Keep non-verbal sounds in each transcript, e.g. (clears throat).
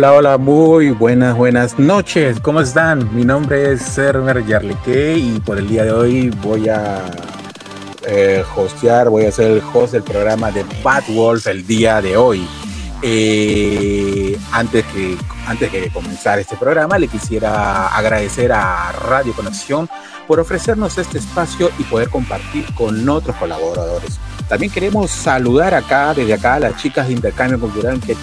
Hola, hola, muy buenas, buenas noches. ¿Cómo están? Mi nombre es Server Yarlique y por el día de hoy voy a eh, hostear, voy a ser el host del programa de Bad Wolf el día de hoy. Eh, antes, que, antes de comenzar este programa, le quisiera agradecer a Radio Conexión por ofrecernos este espacio y poder compartir con otros colaboradores. También queremos saludar acá, desde acá, a las chicas de Intercambio Cultural que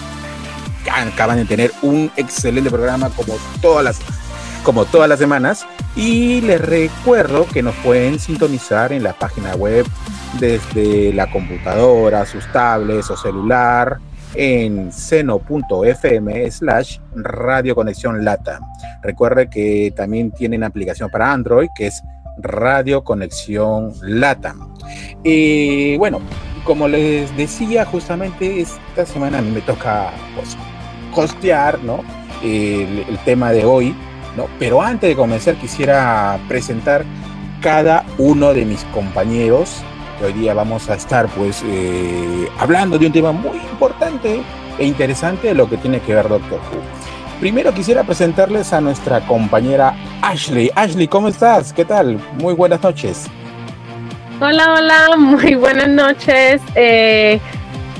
acaban de tener un excelente programa como todas las como todas las semanas y les recuerdo que nos pueden sintonizar en la página web desde la computadora, sus tablets o celular en seno.fm slash radio conexión lata. Recuerde que también tienen aplicación para Android que es Radio Conexión Lata. Y bueno, como les decía, justamente esta semana me toca pues, costear ¿no? El, tema de hoy, ¿no? Pero antes de comenzar quisiera presentar cada uno de mis compañeros. Hoy día vamos a estar pues eh, hablando de un tema muy importante e interesante de lo que tiene que ver Doctor Who. Primero quisiera presentarles a nuestra compañera Ashley. Ashley, ¿cómo estás? ¿Qué tal? Muy buenas noches. Hola, hola, muy buenas noches. Eh,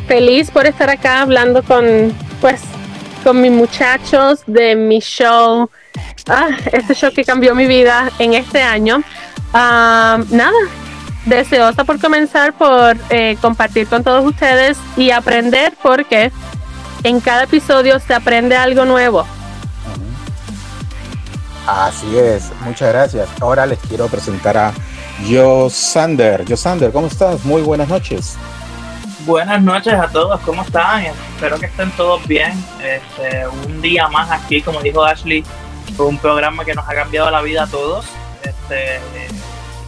feliz por estar acá hablando con, pues, con mis muchachos de mi show, ah, este show que cambió mi vida en este año. Uh, nada, deseosa por comenzar, por eh, compartir con todos ustedes y aprender porque en cada episodio se aprende algo nuevo. Así es, muchas gracias. Ahora les quiero presentar a Yo Sander. Yo Sander, ¿cómo estás? Muy buenas noches. Buenas noches a todos, ¿cómo están? Espero que estén todos bien. Este, un día más aquí, como dijo Ashley, un programa que nos ha cambiado la vida a todos. Este,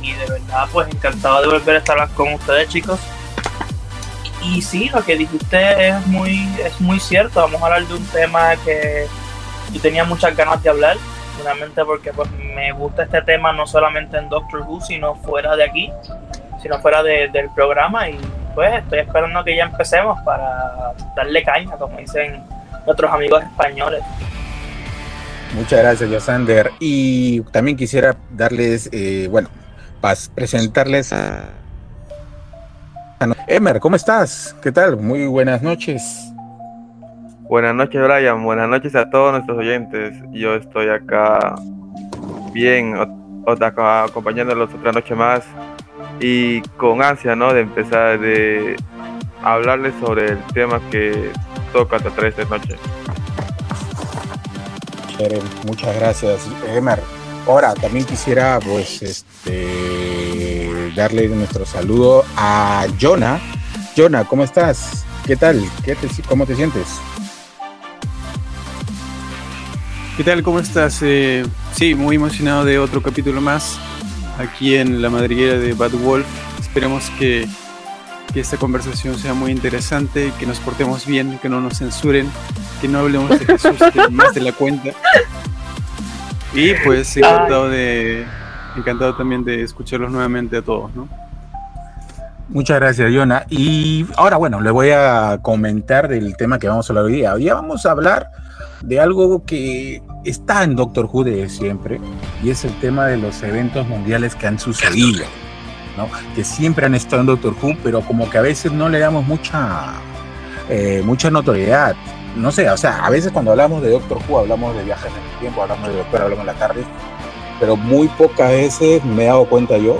y de verdad, pues encantado de volver a estar con ustedes, chicos. Y sí, lo que dijiste es muy, es muy cierto. Vamos a hablar de un tema que yo tenía muchas ganas de hablar, finalmente porque pues me gusta este tema no solamente en Doctor Who, sino fuera de aquí, sino fuera de, del programa y pues estoy esperando que ya empecemos para darle caña, como dicen nuestros amigos españoles. Muchas gracias, Josander. Y también quisiera darles, eh, bueno, para presentarles a... Emer, ¿cómo estás? ¿Qué tal? Muy buenas noches. Buenas noches, Brian. Buenas noches a todos nuestros oyentes. Yo estoy acá bien, acompañándolos otra noche más y con ansia, ¿no? De empezar de hablarles sobre el tema que toca tratar esta noche. Muchas gracias, Emer. Ahora, también quisiera, pues, este, darle nuestro saludo a Jonah. Jonah, ¿cómo estás? ¿Qué tal? ¿Qué te, ¿Cómo te sientes? ¿Qué tal? ¿Cómo estás? Eh, sí, muy emocionado de otro capítulo más aquí en la madriguera de Bad Wolf. Esperemos que, que, esta conversación sea muy interesante, que nos portemos bien, que no nos censuren, que no hablemos de Jesús (laughs) más de la cuenta. Y pues encantado de encantado también de escucharlos nuevamente a todos, ¿no? Muchas gracias, Yona. Y ahora, bueno, le voy a comentar del tema que vamos a hablar hoy día. Hoy día vamos a hablar de algo que está en Doctor Who de siempre, y es el tema de los eventos mundiales que han sucedido, ¿no? que siempre han estado en Doctor Who, pero como que a veces no le damos mucha, eh, mucha notoriedad. No sé, o sea, a veces cuando hablamos de Doctor Who hablamos de viajes en el tiempo, hablamos de Doctor, hablamos de la tarde, pero muy pocas veces me he dado cuenta yo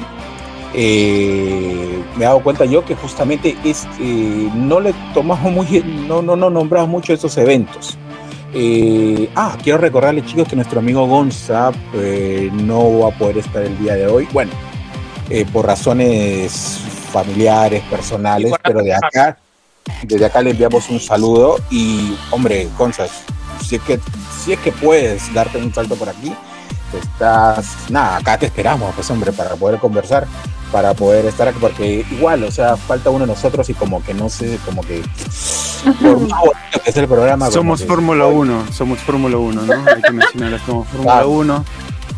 eh, me he dado cuenta yo que justamente es, eh, no le tomamos muy, no, no, no nombramos mucho esos eventos. Eh, ah, quiero recordarles chicos que nuestro amigo Gonza eh, no va a poder estar el día de hoy. Bueno, eh, por razones familiares, personales, pero de acá, desde acá le enviamos un saludo y, hombre, Gonza, si es que, si es que puedes darte un salto por aquí, estás, nada, acá te esperamos, pues hombre, para poder conversar, para poder estar aquí, porque igual, o sea, falta uno de nosotros y como que no sé, como que por más bonito que es el programa. Somos Fórmula 1, somos Fórmula 1, ¿no? Hay que mencionar, somos Fórmula 1,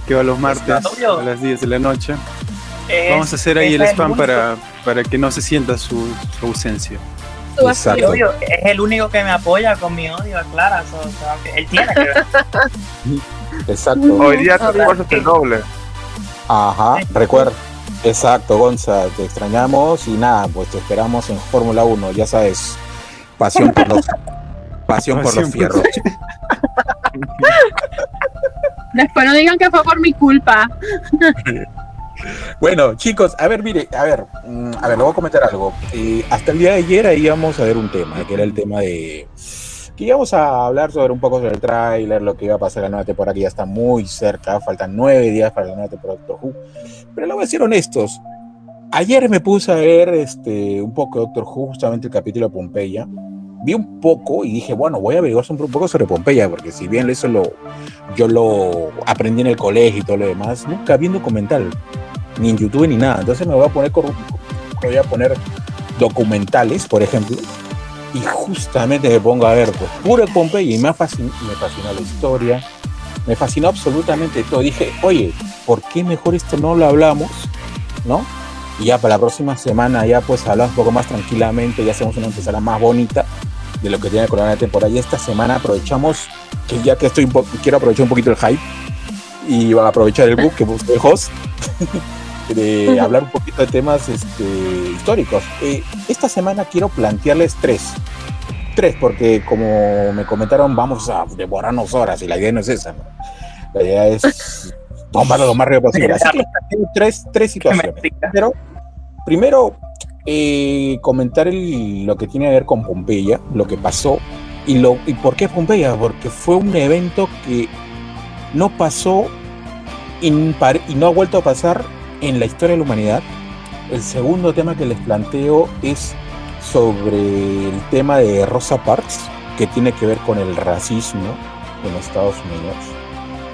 que va los martes a las 10 de la noche. Vamos a hacer ahí el spam para, para que no se sienta su, su ausencia. Exacto. es el único que me apoya con mi odio a Clara. so- so, él tiene que ver. (laughs) Exacto. Hoy día tu esfuerzo es el doble. Ajá, recuerda. Exacto, Gonza, te extrañamos y nada, pues te esperamos en Fórmula 1, ya sabes. Pasión por los pasión, por los fierros. (laughs) Después no digan que fue por mi culpa. Bueno, chicos, a ver, mire, a ver, mm, a ver, le voy a comentar algo. Eh, hasta el día de ayer ahí íbamos a ver un tema, que era el tema de que íbamos a hablar sobre un poco sobre el tráiler, lo que iba a pasar la nueva temporada, que ya está muy cerca, faltan nueve días para la nueva temporada de Doctor Who. Pero le voy a ser honestos. Ayer me puse a ver este, un poco de Doctor Who, justamente el capítulo de Pompeya. Vi un poco y dije, bueno, voy a averiguar un poco sobre Pompeya, porque si bien eso lo, yo lo aprendí en el colegio y todo lo demás, nunca vi un documental, ni en YouTube ni nada. Entonces me voy a poner, con- voy a poner documentales, por ejemplo, y justamente me pongo a ver pues, puro Pompeya y me, ha fascin- me fascinó la historia, me fascinó absolutamente todo. Dije, oye, ¿por qué mejor esto no lo hablamos? ¿No? Y ya para la próxima semana ya pues hablamos un poco más tranquilamente, ya hacemos una empezada más bonita de lo que tiene con la temporada. Y esta semana aprovechamos, que ya que estoy quiero aprovechar un poquito el hype y aprovechar el book que busqué host (laughs) de hablar un poquito de temas este, históricos. Eh, esta semana quiero plantearles tres. Tres, porque como me comentaron, vamos a devorarnos horas y la idea no es esa. ¿no? La idea es (laughs) tomarlo lo más rápido posible. Así que tres, tres situaciones. Pero primero, eh, comentar el- lo que tiene que ver con Pompeya, lo que pasó y, lo, y por qué Pompeya, porque fue un evento que no pasó y no ha vuelto a pasar en la historia de la humanidad. El segundo tema que les planteo es sobre el tema de Rosa Parks, que tiene que ver con el racismo en Estados Unidos.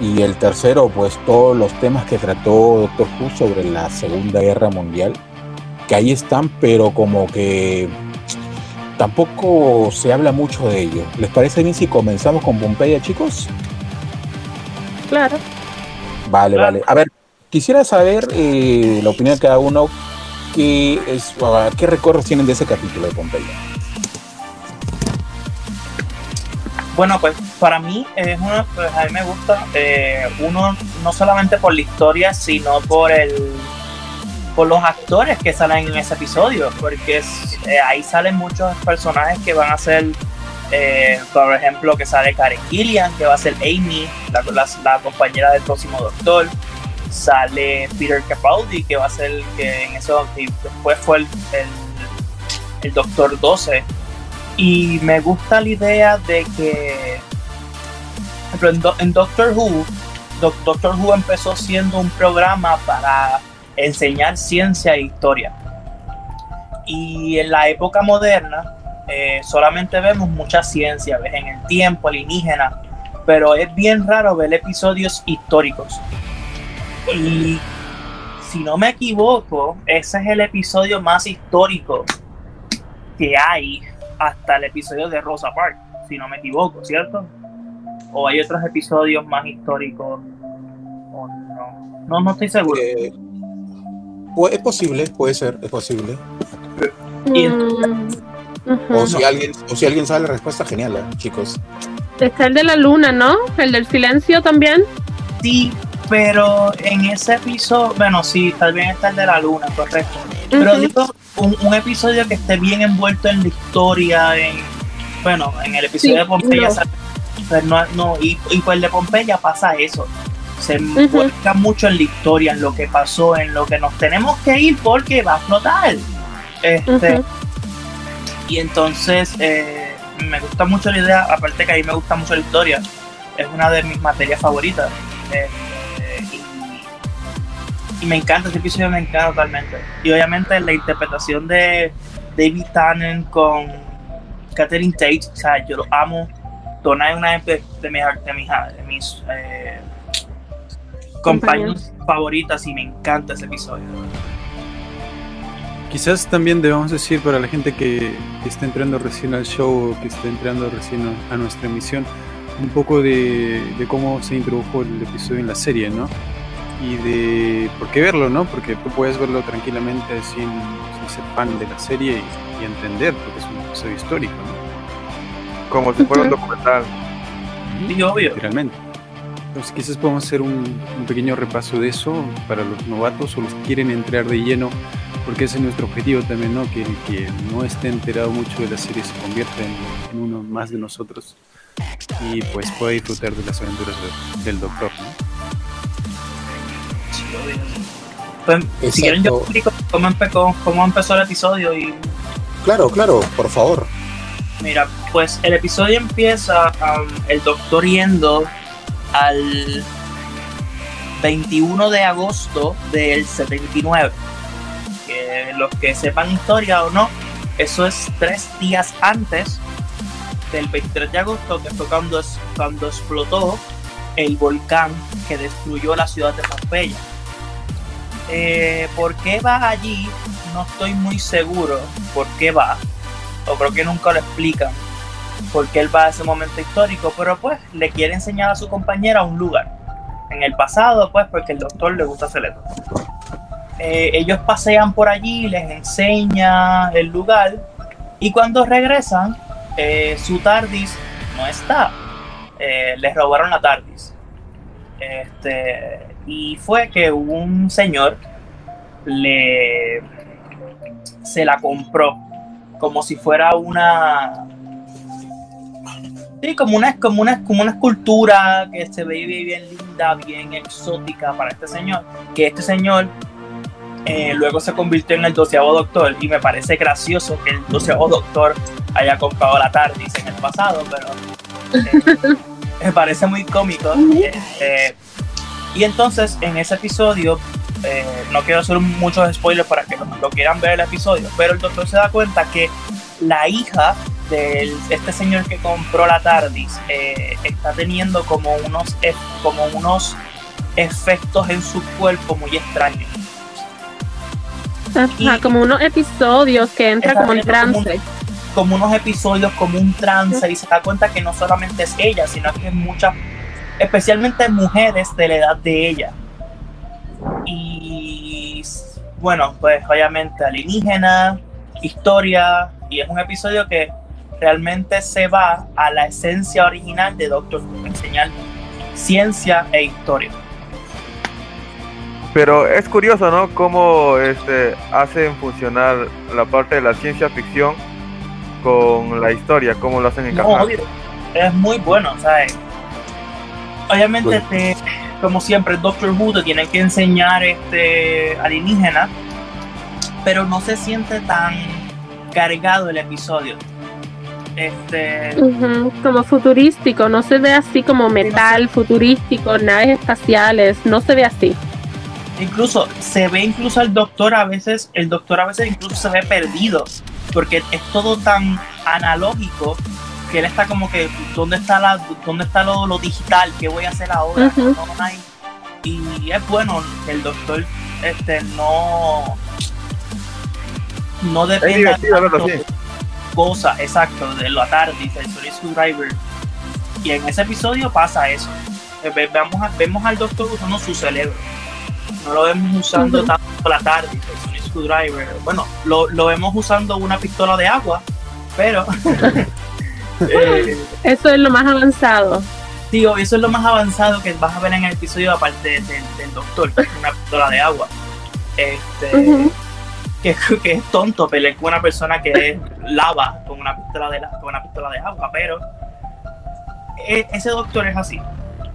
Y el tercero, pues todos los temas que trató Doctor Who sobre la Segunda Guerra Mundial, que ahí están, pero como que tampoco se habla mucho de ello. ¿Les parece bien si comenzamos con Pompeya, chicos? Claro. Vale, Claro. vale. A ver, quisiera saber eh, la opinión de cada uno. ¿Qué, es, ah, ¿Qué recuerdos tienen de ese capítulo de Pompeya? Bueno, pues para mí es uno, pues a mí me gusta, eh, uno no solamente por la historia, sino por el por los actores que salen en ese episodio, porque es- eh, ahí salen muchos personajes que van a ser, por ejemplo, que sale Karen Gillian, que va a ser Amy, la compañera del próximo Doctor, sale Peter Capaldi, que va a ser que en eso después fue el, el, el Doctor 12 y me gusta la idea de que ejemplo, en, Do- en Doctor Who Doc- Doctor Who empezó siendo un programa para enseñar ciencia e historia. Y en la época moderna eh, solamente vemos mucha ciencia ves en el tiempo alienígena pero es bien raro ver episodios históricos y si no me equivoco ese es el episodio más histórico que hay hasta el episodio de Rosa Parks, si no me equivoco, ¿cierto? ¿O hay otros episodios más históricos? ¿O no? No, no estoy seguro. Eh, pu- es posible, puede ser, es posible. Y Mm. O si alguien, o si alguien sabe la respuesta, genial, ¿eh, chicos. Está el de la luna, ¿no? El del silencio también. Sí, pero en ese episodio, bueno, sí, tal vez está el de la luna, correcto. Pero digo, un, un episodio que esté bien envuelto en la historia, en, bueno, en el episodio Sí, de Pompeya, no. pues no, no, y, y pues el de Pompeya pasa eso. Se envuelca mucho en la historia, en lo que pasó, en lo que nos tenemos que ir porque va a explotar. Este, y entonces eh, me gusta mucho la idea, aparte que a mí me gusta mucho la historia, es una de mis materias favoritas. Este, y, me encanta, este episodio me encanta totalmente. Y obviamente la interpretación de David Tannen con Catherine Tate, o sea, yo lo amo. Donna es una de, de mis, de mis, de mis eh, compañeros favoritas y me encanta ese episodio. Quizás también debamos decir para la gente que, que está entrando recién al show o que está entrando recién a, a nuestra emisión, un poco de, de cómo se introdujo el episodio en la serie, ¿no? Y de por qué verlo, ¿no? Porque tú puedes verlo tranquilamente sin, ser fan de la serie y, entender, porque es un episodio histórico, ¿no? Como si fuera un documental. Sí, obvio. Literalmente. Entonces quizás podemos hacer un, pequeño repaso de eso para los novatos o los que quieren entrar de lleno, porque ese es nuestro objetivo también, ¿no? Que el que no esté enterado mucho de la serie se convierta en, uno más de nosotros y pues pueda disfrutar de las aventuras del Doctor, ¿no? Pues, si quieren yo explico cómo, empezó el episodio y... Claro, claro, por favor. Mira, pues el episodio empieza um, el doctor yendo al 21 de agosto del 79. Que los que sepan historia o no, eso es tres días antes del 23 de agosto, que fue cuando, cuando explotó el volcán que destruyó la ciudad de Pompeya. Eh, ¿Por qué va allí? No estoy muy seguro por qué va, o creo que nunca lo explican, por qué él va a ese momento histórico, pero pues le quiere enseñar a su compañera un lugar. En el pasado, pues, porque el doctor le gusta hacer. Eh, ellos pasean por allí, les enseña el lugar, y cuando regresan, eh, su TARDIS no está. les robaron la TARDIS. Este, y fue que un señor le se la compró como si fuera una sí como una como una como una escultura que se ve bien linda bien exótica para este señor que este señor eh, luego se convirtió en el doceavo doctor y me parece gracioso que el doceavo doctor haya comprado la TARDIS en el pasado pero eh, (laughs) me parece muy cómico eh, y entonces en ese episodio, eh, no quiero hacer muchos spoilers para que lo, quieran ver el episodio, pero el doctor se da cuenta que la hija de este señor que compró la TARDIS eh, está teniendo como unos, como unos efectos en su cuerpo muy extraños. como unos episodios que entra como en trance. Como, unos episodios, como un trance, y se da cuenta que no solamente es ella, sino que es muchas especialmente mujeres de la edad de ella. Y bueno, pues obviamente alienígena, historia, y es un episodio que realmente se va a la esencia original de Doctor Who, enseñar ciencia e historia. Pero es curioso, ¿no? Cómo este, hacen funcionar la parte de la ciencia ficción con la historia, cómo lo hacen. No, es muy bueno, ¿sabes? Obviamente, este, como siempre, el Doctor Who te tiene que enseñar este alienígena, pero no se siente tan cargado el episodio. Este... como futurístico, no se ve así como metal, futurístico, naves espaciales, no se ve así. Incluso se ve incluso el doctor a veces, el doctor a veces incluso se ve perdido, porque es todo tan analógico que él está como que, ¿dónde está la, dónde está lo, lo digital? ¿Qué voy a hacer ahora? y es bueno que el doctor este no no depende de cosas, exacto, de lo TARDIS, el Sonic Screwdriver. Y en ese episodio pasa eso. Eh, vemos, vemos al doctor usando su cerebro. No lo vemos usando tanto la TARDIS, el Screwdriver. Bueno, lo, lo vemos usando una pistola de agua, pero (laughs) Eh, eso es lo más avanzado. Sí, eso es lo más avanzado que vas a ver en el episodio, aparte del, doctor, que es una pistola de agua. Este, que, es tonto pelear con una persona que es lava con una pistola de, con una pistola de agua, pero e, ese doctor es así.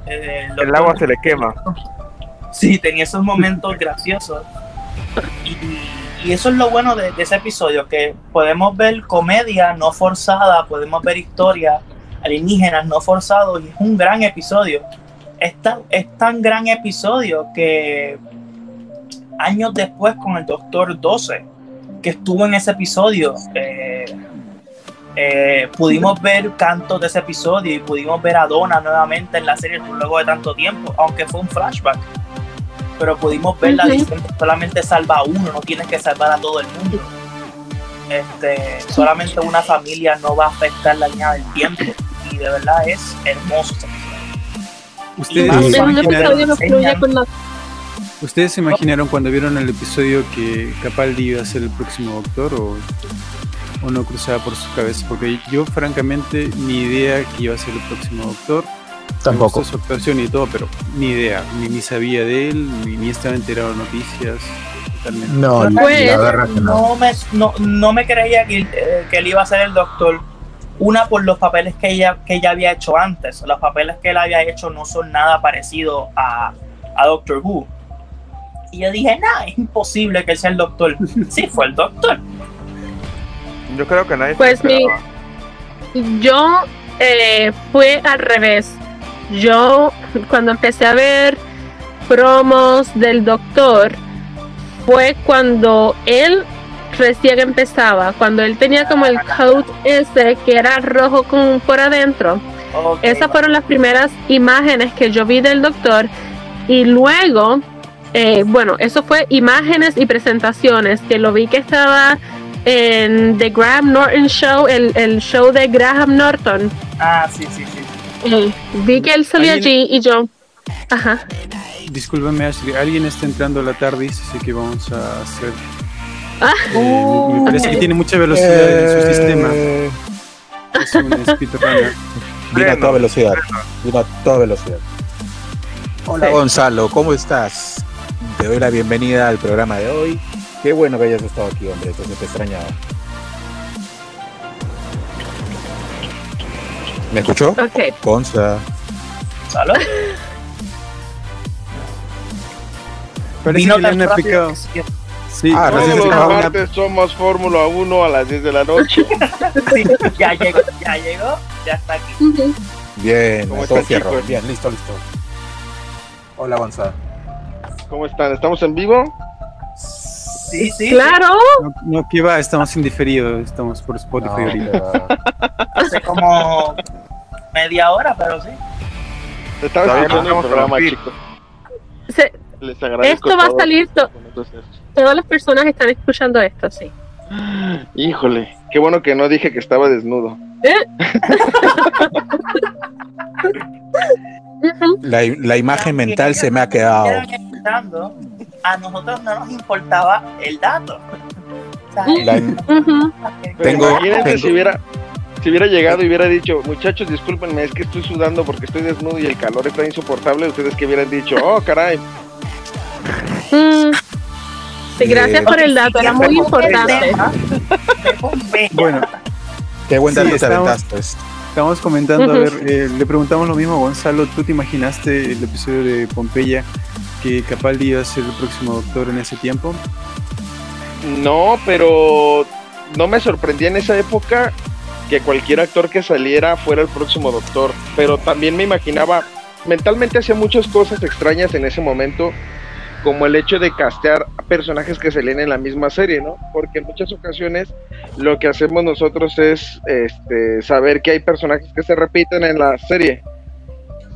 Eh, el agua se le quema. Sí, tenía esos momentos graciosos. Y y eso es lo bueno de, ese episodio, que podemos ver comedia no forzada, podemos ver historia alienígenas no forzados y es un gran episodio. Es tan, gran episodio que años después con el Doctor 12, que estuvo en ese episodio, eh, eh, pudimos ver cantos de ese episodio y pudimos ver a Donna nuevamente en la serie luego de tanto tiempo, aunque fue un flashback pero pudimos ver la diciendo solamente salva a uno, no tienes que salvar a todo el mundo. Este, solamente una familia no va a afectar la línea del tiempo y de verdad es hermoso. Ustedes ¿Ustedes se imaginaron cuando vieron el episodio que Capaldi iba a ser el próximo doctor o, o no cruzaba por su cabeza? Porque yo francamente ni idea que iba a ser el próximo doctor. Tampoco. Me su actuación y todo, pero ni idea. Ni, ni sabía de él, ni, ni estaba enterado de noticias. Totalmente. No, Pues, la verdad que no. No me, no, no me creía que, eh, que él iba a ser el doctor. Una por los papeles que ella, que ella había hecho antes. Los papeles que él había hecho no son nada parecidos a, a Doctor Who. Y yo dije, nah, es imposible que él sea el doctor. Sí, fue el doctor. Yo creo que nadie Pues mi-. Yo eh, fue al revés. Yo cuando empecé a ver promos del doctor fue cuando él recién empezaba, cuando él tenía como el coat ese que era rojo con por adentro. Esas fueron las primeras imágenes que yo vi del doctor y luego, eh, bueno, eso fue imágenes y presentaciones que lo vi que estaba en The Graham Norton Show, el, el show de Graham Norton. Ah, sí, sí, sí. Eh, vi que él Alguien- allí y yo, ajá, Discúlpame, Ashley. Alguien está entrando a la tarde, así que vamos a hacer. Ah. Eh, me- me parece que tiene mucha velocidad en su sistema. Eh, Es un. Vino a toda velocidad. Vino a toda velocidad. Hola Sí. Gonzalo, ¿cómo estás? Te doy la bienvenida al programa de hoy. Qué bueno que hayas estado aquí, hombre. Entonces te extrañaba. ¿Me escuchó? ok. Gonza. ¿Salud? Parece Vino tan han rápido que sí. Sí, Ah, Todos los acabó una- martes somos Fórmula 1 a las 10 de la noche. (laughs) Sí, ya llegó, ya llegó, ya está aquí. Bien, ¿Cómo a todo fierro. Bien, listo, listo. Hola Gonza. ¿Cómo están? ¿Estamos en vivo? Sí, sí. Claro, No, no, que va, estamos indiferidos, estamos por Spotify No, ahorita. pero- (laughs) Hace como media hora, pero sí. Escuchando no el programa, chicos. Se- Les agradezco. esto va a salir, to- todas las personas están escuchando esto, sí. híjole, qué bueno que no dije que estaba desnudo. Ujú. (laughs) la, la imagen mental se me ha quedado. A nosotros no nos importaba el dato. (laughs) La-. Pero Tengo- imagínense tengo- si hubiera si hubiera llegado y hubiera dicho, muchachos, discúlpenme, es que estoy sudando porque estoy desnudo y el calor está insoportable, ustedes que hubieran dicho, oh, caray, Mm. Sí, gracias Eh, por el dato, era muy importante. (laughs) Bueno, Qué buen Sí, dato te estamos- aventaste. estamos comentando, a ver, eh, le preguntamos lo mismo a Gonzalo, ¿tú te imaginaste el episodio de Pompeya que Capaldi iba a ser el próximo doctor en ese tiempo? No, pero no me sorprendía en esa época que cualquier actor que saliera fuera el próximo doctor. Pero también me imaginaba, mentalmente hacía muchas cosas extrañas en ese momento, como el hecho de castear personajes que salían en la misma serie, ¿no? Porque en muchas ocasiones lo que hacemos nosotros es este, saber que hay personajes que se repiten en la serie.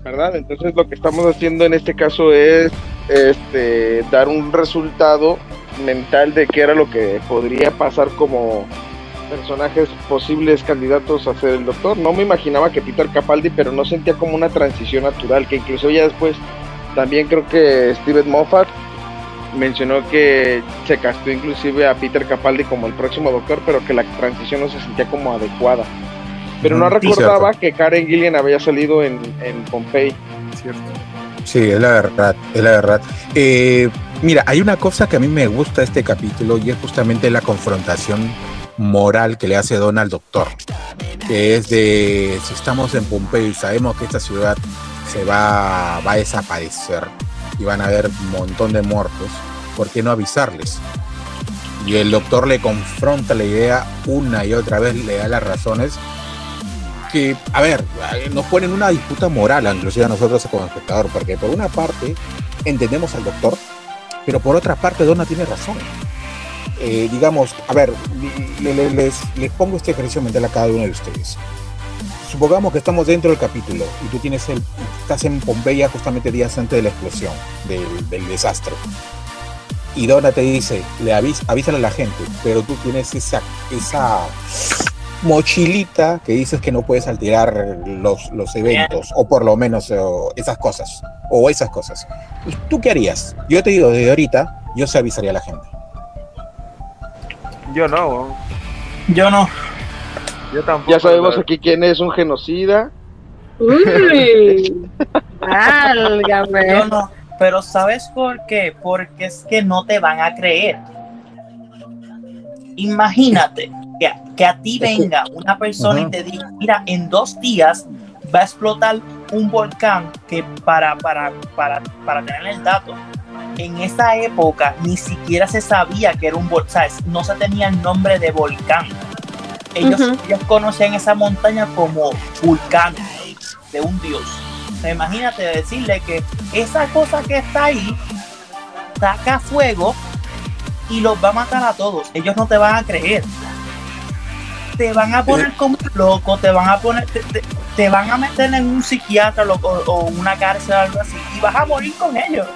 ¿Verdad? Entonces lo que estamos haciendo en este caso es este, dar un resultado mental de qué era lo que podría pasar como personajes posibles candidatos a ser el doctor. No me imaginaba que Peter Capaldi, pero no sentía como una transición natural, que incluso ya después también creo que Steven Moffat mencionó que se castó inclusive a Peter Capaldi como el próximo doctor, pero que la transición no se sentía como adecuada. Pero no Mm, sí, recordaba que Karen Gillian había salido en, en Pompeii. ¿Cierto? Sí, es la verdad, es la verdad. Eh, mira, hay una cosa que a mí me gusta de este capítulo y es justamente la confrontación moral que le hace Don al doctor, que es de si estamos en Pompeyo y sabemos que esta ciudad se va, va a desaparecer y van a haber un montón de muertos, ¿por qué no avisarles? Y el doctor le confronta la idea una y otra vez, le da las razones que, a ver, nos ponen una disputa moral, inclusive a nosotros como espectador, porque por una parte entendemos al doctor, pero por otra parte Donna tiene razón. Eh, digamos, a ver, le- le- les, pongo este ejercicio mental a cada uno de ustedes. Supongamos que estamos dentro del capítulo y tú tienes el, estás en Pompeya justamente días antes de la explosión, del, desastre. Y Donna te dice, le avis, avísale a la gente, pero tú tienes esa, esa, mochilita que dices que no puedes alterar los, los eventos, o por lo menos esas cosas, o esas cosas. ¿Tú qué harías? Yo te digo, desde ahorita, yo se avisaría a la gente. Yo no. Yo no. Yo tampoco. Ya sabemos aquí quién es un genocida. Uy, (laughs) válgame. Yo no. Pero ¿sabes por qué? Porque es que no te van a creer. Imagínate que, que a ti venga una persona y te diga, mira, en dos días va a explotar un volcán que para, para, para, para tener el dato, en esa época ni siquiera se sabía que era un volcán, no se tenía el nombre de volcán. Ellos, Ujú. ellos conocían esa montaña como vulcán de un dios. O sea, imagínate decirle que esa cosa que está ahí saca fuego y los va a matar a todos. Ellos no te van a creer. Te van a poner como loco, te van a poner, te, te- te van a meter en un psiquiatra loco, o una cárcel o algo así y vas a morir con ellos.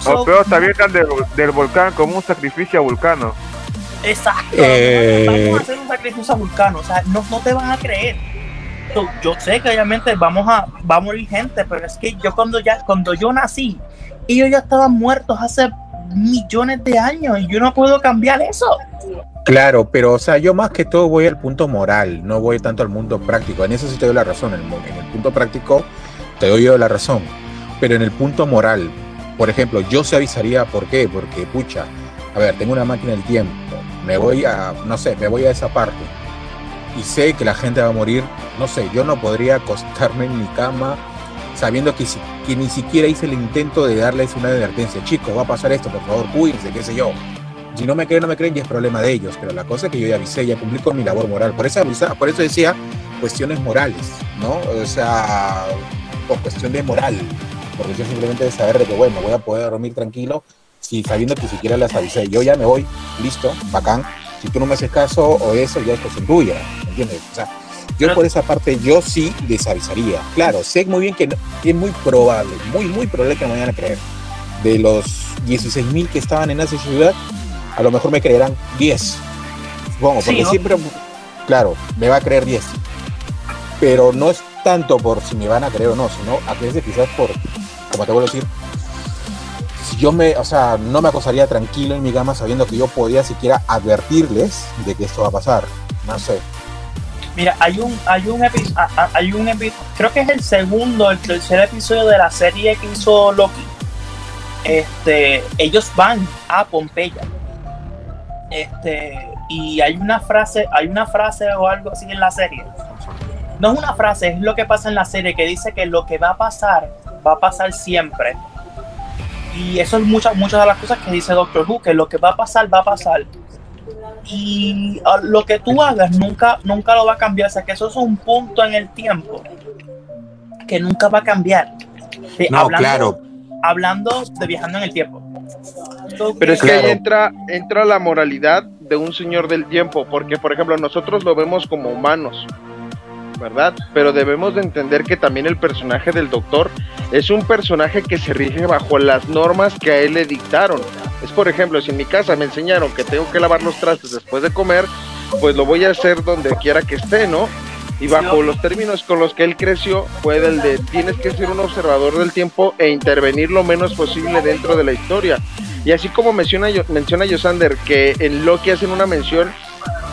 So, O peor, se avientan del, del volcán como un sacrificio a Vulcano. Exacto. Eh. Vamos a hacer un sacrificio a Vulcano. O sea, no, no te van a creer. Yo sé que obviamente vamos a, va a morir gente, pero es que yo cuando ya, cuando yo nací, ellos ya estaban muertos hace millones de años y yo no puedo cambiar eso. Claro, pero o sea, yo más que todo voy al punto moral, no voy tanto al mundo práctico. En eso sí te doy la razón. En el, en el punto práctico te doy yo la razón. Pero en el punto moral, por ejemplo, yo se avisaría, ¿por qué? Porque, pucha, a ver, tengo una máquina del tiempo, me voy a, no sé, me voy a esa parte y sé que la gente va a morir, no sé, yo no podría acostarme en mi cama sabiendo que, ni siquiera hice el intento de darles una advertencia. Chicos, va a pasar esto, por favor, cuídense, qué sé yo. Si no me creen, no me creen, ya es problema de ellos. Pero la cosa es que yo ya avisé, ya cumplí con mi labor moral. Por eso, por eso decía cuestiones morales, ¿no? O sea, por cuestión de moral. Porque yo simplemente de saber de que, bueno, voy a poder dormir tranquilo, si sabiendo que siquiera las avisé. Yo ya me voy, listo, bacán. Si tú no me haces caso o eso, ya es cuestión tuya, ¿me entiendes? O sea, yo por esa parte, yo sí les avisaría. Claro, sé muy bien que no- es muy probable, muy, muy probable que me vayan a creer. De los 16.000 que estaban en esa ciudad, a lo mejor me creerán 10. Supongo, Sí, porque ¿no? siempre, claro, me va a creer 10. Pero no es tanto por si me van a creer o no, sino a veces quizás por, como te vuelvo a decir, si yo me, o sea, no me acostaría tranquilo en mi cama sabiendo que yo podía siquiera advertirles de que esto va a pasar. No sé. Mira, hay un, hay un episodio, hay un epi- creo que es el segundo, el tercer episodio de la serie que hizo Loki. Este, ellos van a Pompeya. Este, y hay una frase, hay una frase o algo así en la serie. No es una frase, es lo que pasa en la serie que dice que lo que va a pasar, va a pasar siempre. Y eso es muchas, muchas de las cosas que dice Doctor Who, que lo que va a pasar, va a pasar y ah, lo que tú hagas nunca, nunca lo va a cambiar. O sea, que eso es un punto en el tiempo que nunca va a cambiar. Eh, No, claro. Hablando de viajando en el tiempo. Pero es que Claro. ahí entra, entra la moralidad de un señor del tiempo, porque por ejemplo nosotros lo vemos como humanos, ¿verdad? Pero debemos de entender que también el personaje del doctor es un personaje que se rige bajo las normas que a él le dictaron. Es por ejemplo, si en mi casa me enseñaron que tengo que lavar los trastes después de comer, pues lo voy a hacer donde quiera que esté, ¿no? Y bajo los términos con los que él creció fue el de tienes que ser un observador del tiempo e intervenir lo menos posible dentro de la historia. Y así como menciona, menciona Yosander que en Loki hacen una mención,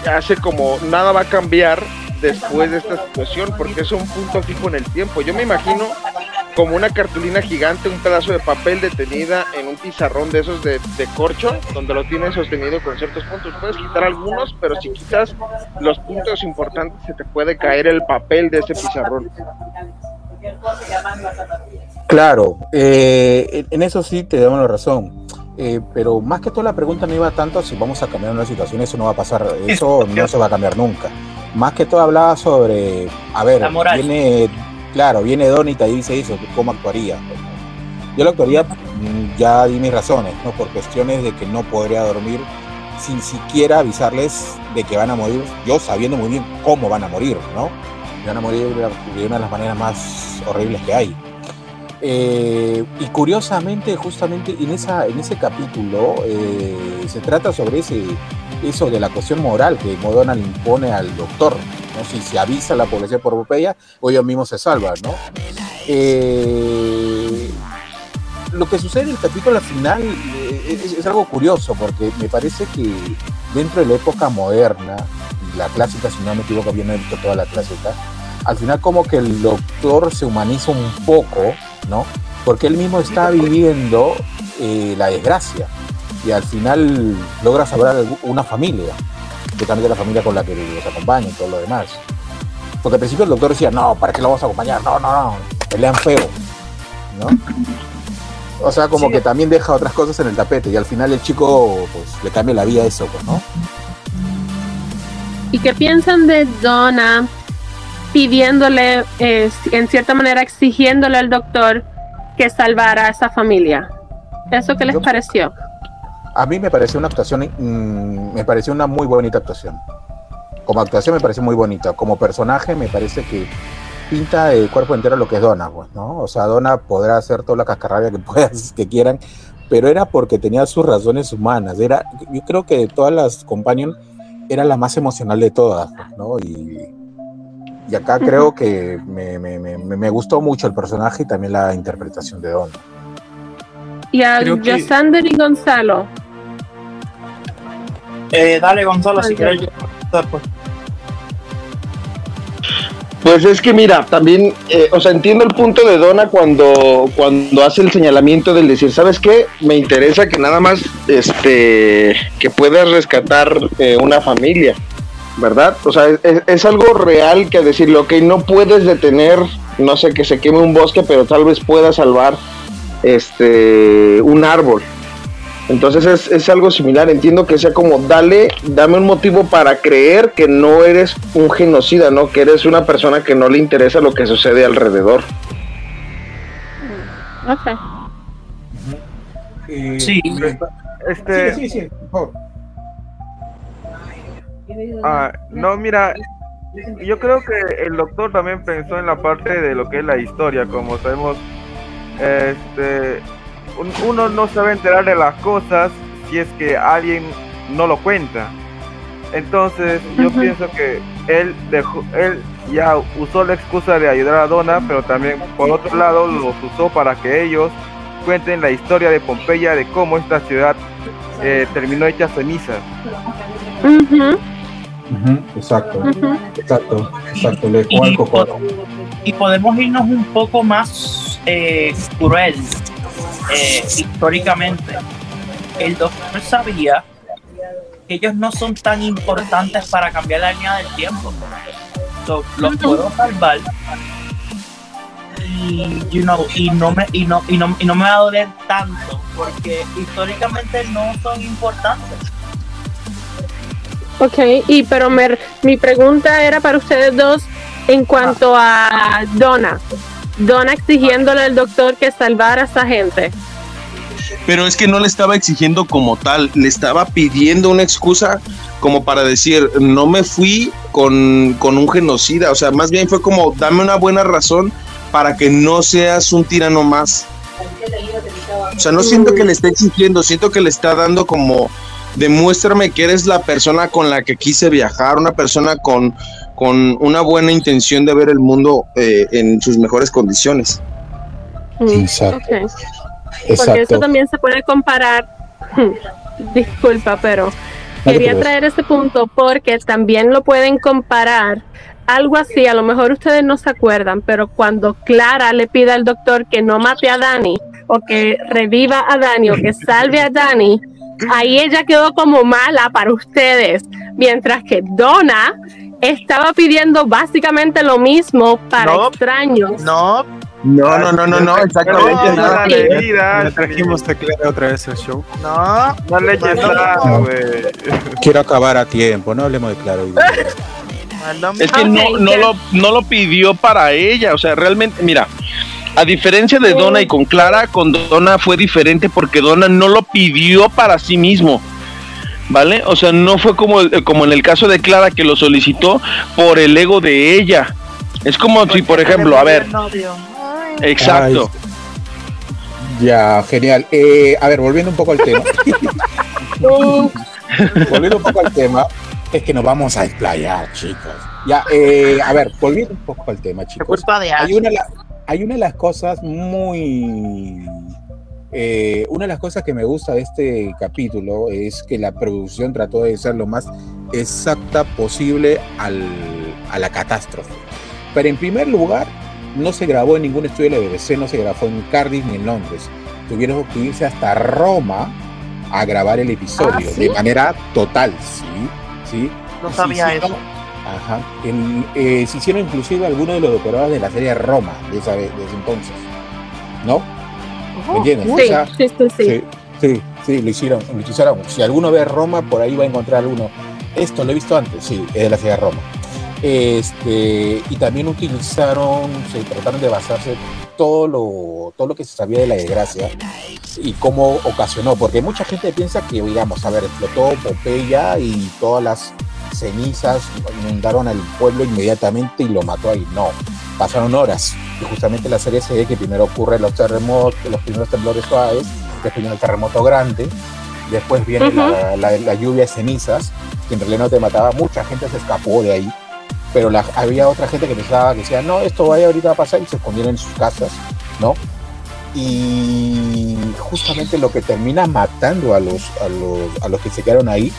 hace como nada va a cambiar después de esta situación porque es un punto fijo en el tiempo. Yo me imagino como una cartulina gigante, un pedazo de papel detenida en un pizarrón de esos de, de corcho, donde lo tienes sostenido con ciertos puntos. Puedes quitar algunos, pero si quitas los puntos importantes se te puede caer el papel de ese pizarrón. Claro, eh, en- eso sí te damos la razón. Eh, pero más que todo la pregunta no iba tanto a si vamos a cambiar una situación, eso no va a pasar, eso no se va a cambiar nunca. Más que todo hablaba sobre, a ver, La moral. viene, claro, viene Donita y dice eso, ¿cómo actuaría? Yo lo actuaría, mm, ya di mis razones, ¿no? Por cuestiones de que no podría dormir sin siquiera avisarles de que van a morir, yo sabiendo muy bien cómo van a morir, ¿no? Van a morir de la- de una de las maneras más horribles que hay. Eh, y curiosamente, justamente en, esa, en ese capítulo eh, se trata sobre ese, eso de la cuestión moral que Modonal impone al doctor. ¿no? Si se avisa a la población por Pompeya, o ellos mismos se salvan, ¿no? Eh, lo que sucede en el capítulo final eh, es, algo curioso, porque me parece que dentro de la época moderna, la clásica, si no me equivoco, bien he visto toda la clásica, al final como que el doctor se humaniza un poco, ¿no? Porque él mismo está viviendo eh, la desgracia y al final logra salvar una familia, de la familia con la que los acompaña y todo lo demás. Porque al principio el doctor decía, no, ¿para qué lo vamos a acompañar? No, no, no, pelean feo, ¿no? O sea, como que también deja otras cosas en el tapete y al final el chico pues le cambia la vida a eso, pues, ¿no? ¿Y qué piensan de Donna pidiéndole, eh, en cierta manera exigiéndole al doctor que salvara a esa familia? ¿Eso qué les Yo, pareció? A mí me pareció una actuación, mmm, me pareció una muy bonita actuación. Como actuación me pareció muy bonita. Como personaje me parece que pinta el cuerpo entero lo que es Donna, pues, ¿no? O sea, Donna podrá hacer toda la cascarrabia que (laughs) puedan, que quieran, pero era porque tenía sus razones humanas. Era, yo creo que de todas las companions era la más emocional de todas, ¿no? Y, y acá creo que me, me, me, me, gustó mucho el personaje y también la interpretación de Donna. Y a Yosander y Gonzalo. Eh, dale, Gonzalo, Ay, si quieres. Pues. Pues es que mira, también, eh, o sea, entiendo el punto de Donna cuando, cuando hace el señalamiento del decir, ¿sabes qué? Me interesa que nada más, este, que puedas rescatar eh, una familia, ¿verdad? O sea, es, es, algo real que decirle, ok, no puedes detener, no sé, que se queme un bosque, pero tal vez puedas salvar, este, un árbol. Entonces es, es, algo similar, entiendo que sea como dale, dame un motivo para creer que no eres un genocida, ¿no? Que eres una persona que no le interesa lo que sucede alrededor. Ok. Eh, sí. Este... Sí, sí, sí, favor. Ah, no, mira, yo creo que el doctor también pensó en la parte de lo que es la historia, como sabemos, este uno no se va a enterar de las cosas si es que alguien no lo cuenta. Entonces yo uh -huh. pienso que él dejó, él ya usó la excusa de ayudar a Donna, pero también por otro lado los usó para que ellos cuenten la historia de Pompeya, de cómo esta ciudad eh, terminó hecha cenizas. Uh -huh. Uh -huh. Exacto, exacto, exacto, le algo Y podemos irnos un poco más eh, cruel eh, históricamente, el doctor sabía que ellos no son tan importantes para cambiar la línea del tiempo. So, los puedo salvar y, you know, y, no me, y, no, y, no, y no me va a doler tanto porque históricamente no son importantes. Ok, y pero me, mi pregunta era para ustedes dos en cuanto a Donna. Donna exigiéndole al doctor que salvara a esa gente. Pero es que no le estaba exigiendo como tal, le estaba pidiendo una excusa como para decir, no me fui con, con un genocida, o sea, más bien fue como, dame una buena razón para que no seas un tirano más. O sea, no siento que le esté exigiendo, siento que le está dando como, demuéstrame que eres la persona con la que quise viajar, una persona con, con una buena intención de ver el mundo eh, en sus mejores condiciones. Exacto. Okay. Exacto. Porque eso también se puede comparar. (laughs) Disculpa, pero quería traer este punto porque también lo pueden comparar. Algo así, a lo mejor ustedes no se acuerdan, pero cuando Clara le pide al doctor que no mate a Dani o que reviva a Dani o que salve a Dani, ahí ella quedó como mala para ustedes, mientras que Donna estaba pidiendo básicamente lo mismo para no, extraños. No, no, no, no, no, no, exactamente. No, no, le trajimos Clara otra vez al show. No, no le nada, güey. Quiero acabar a tiempo, no hablemos de Clara hoy Es que no, no, lo, no lo pidió para ella, o sea, realmente, mira, a diferencia de Donna y con Clara, con Donna fue diferente porque Donna no lo pidió para sí mismo. ¿Vale? O sea, no fue como, como en el caso de Clara que lo solicitó por el ego de ella. Es como si, por ejemplo, a ver. Exacto. Ay, ya, genial. Eh, a ver, volviendo un poco al tema. (laughs) volviendo un poco al tema. Es que nos vamos a explayar, chicos. Ya, eh, a ver, volviendo un poco al tema, chicos. Hay una, hay una de las cosas muy eh, una de las cosas que me gusta de este capítulo es que la producción trató de ser lo más exacta posible al, a la catástrofe. Pero en primer lugar, no se grabó en ningún estudio de la BBC, no se grabó en Cardiff ni en Londres. Tuvieron que irse hasta Roma a grabar el episodio Ah, ¿sí? de manera total, sí, sí. No sabía hicieron- eso. Ajá. Eh, se hicieron inclusive algunos de los decorados de la serie Roma de, esa, de ese entonces. ¿No? ¿Me entiendes? O sea. Sí, sí, sí, lo hicieron, lo hicieron. Si alguno ve Roma, por ahí va a encontrar alguno. Esto lo he visto antes, sí, es de la ciudad de Roma. Este, y también utilizaron, se trataron de basarse todo lo, todo lo que se sabía de la desgracia y cómo ocasionó, porque mucha gente piensa que, digamos, a ver, explotó Pompeya y todas las cenizas inundaron al pueblo inmediatamente y lo mató ahí. No, pasaron horas. Y justamente la serie se ve que primero ocurren los terremotos, los primeros temblores suaves, después viene el terremoto grande, después viene Ujú. la, la- la lluvia de cenizas, que en realidad no te mataba, mucha gente se escapó de ahí, pero la- había otra gente que pensaba que decía, no, esto vaya ahorita a pasar y se escondieron en sus casas, ¿no? Y justamente lo que termina matando a los, a los, a los que se quedaron ahí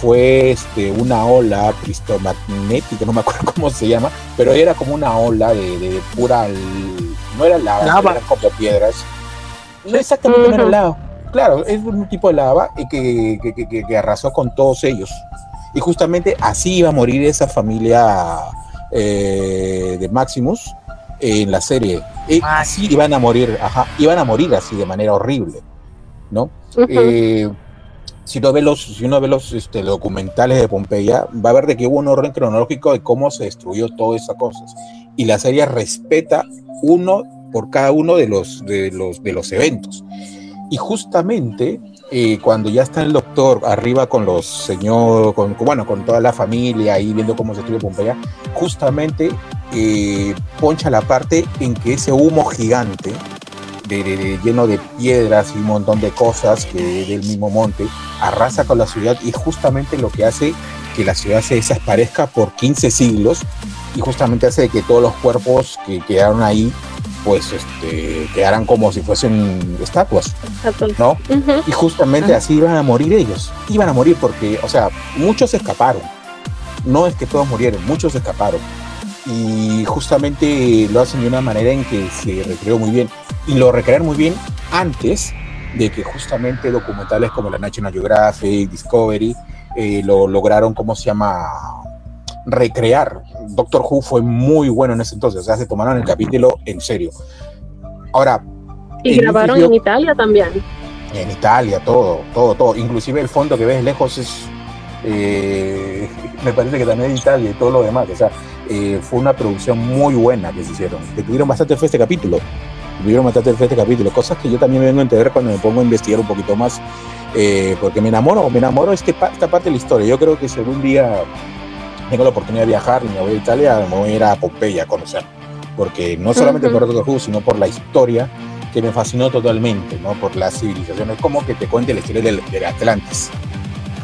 fue este, una ola cristomagnética, no me acuerdo (laughs) cómo se llama, pero era como una ola de, de pura, no era lava, Lava. eran como piedras. No exactamente no era lava, claro, es un tipo de lava que, que, que- que- arrasó con todos ellos. Y justamente así iba a morir esa familia eh, de Maximus en la serie. Eh, así iban a morir, ajá, iban a morir así de manera horrible, ¿no? Ujú. Eh, si uno ve los, si uno ve los este, documentales de Pompeya, va a ver de que hubo un orden cronológico de cómo se destruyó todas esas cosas. Y la serie respeta uno por cada uno de los, de los, de los eventos. Y justamente eh, cuando ya está el doctor arriba con los señores, con, bueno, con toda la familia ahí viendo cómo se destruye Pompeya, justamente eh, poncha la parte en que ese humo gigante de- de- de- lleno de piedras y un montón de cosas que del mismo monte, arrasa con la ciudad y justamente lo que hace que la ciudad se desaparezca por 15 siglos y justamente hace que todos los cuerpos que quedaron ahí pues este, quedaran como si fuesen estatuas, ¿no? Y justamente así iban a morir ellos. Iban a morir porque, o sea, muchos escaparon. No es que todos murieron, muchos escaparon. Y justamente lo hacen de una manera en que se recreó muy bien. Y lo recrearon muy bien antes de que justamente documentales como la National Geographic, Discovery, eh, lo lograron, ¿cómo se llama? Recrear. Doctor Who fue muy bueno en ese entonces. O sea, se tomaron el capítulo en serio. Ahora, Y grabaron un en Italia también. en Italia, todo, todo, todo. Inclusive el fondo que ves lejos es, eh, (laughs) me parece que también es Italia y todo lo demás. O sea, eh, fue una producción muy buena que se hicieron. Que tuvieron bastante fe este capítulo. Tuvieron bastante fe este capítulo. Cosas que yo también vengo a entender cuando me pongo a investigar un poquito más. eh, porque me enamoro, me enamoro este, esta parte de la historia. Yo creo que si algún día tengo la oportunidad de viajar y me voy a Italia, me voy a ir a Pompeya a conocer. Porque no solamente Ujú. por Doctor Who, sino por la historia que me fascinó totalmente, ¿no? Por la civilización. Es como que te cuente la historia del, del Atlantis,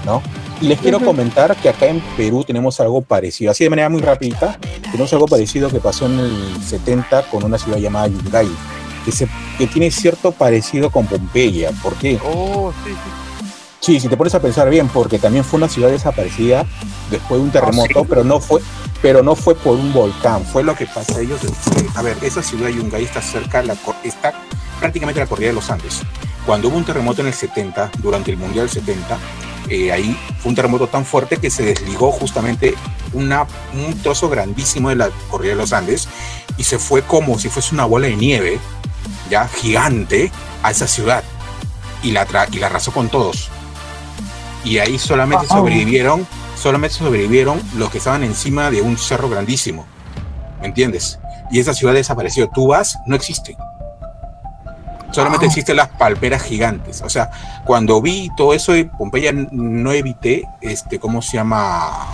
¿no? Y les quiero Ujú. comentar que acá en Perú tenemos algo parecido, así de manera muy rápida, tenemos algo parecido que pasó en el 70 con una ciudad llamada Yungay, que, se, que tiene cierto parecido con Pompeya. ¿Por qué? Oh, sí, sí. Sí, si te pones a pensar bien, porque también fue una ciudad desaparecida después de un terremoto, pero no fue, pero no fue por un volcán, fue lo que pasa a ellos. eh, A ver, esa ciudad de Yungay está cerca, la, está prácticamente la cordillera de los Andes. Cuando hubo un terremoto en el 70, durante el Mundial 70, eh, ahí fue un terremoto tan fuerte que se desligó justamente una, un trozo grandísimo de la cordillera de los Andes y se fue como si fuese una bola de nieve, ya gigante, a esa ciudad y la, y la arrasó con todos. Y ahí solamente sobrevivieron, solamente sobrevivieron los que estaban encima de un cerro grandísimo. ¿Me entiendes? Y esa ciudad desapareció. Tú vas, no existe. Solamente existen las palperas gigantes. O sea, cuando vi todo eso de Pompeya, no evité, este, ¿cómo se llama?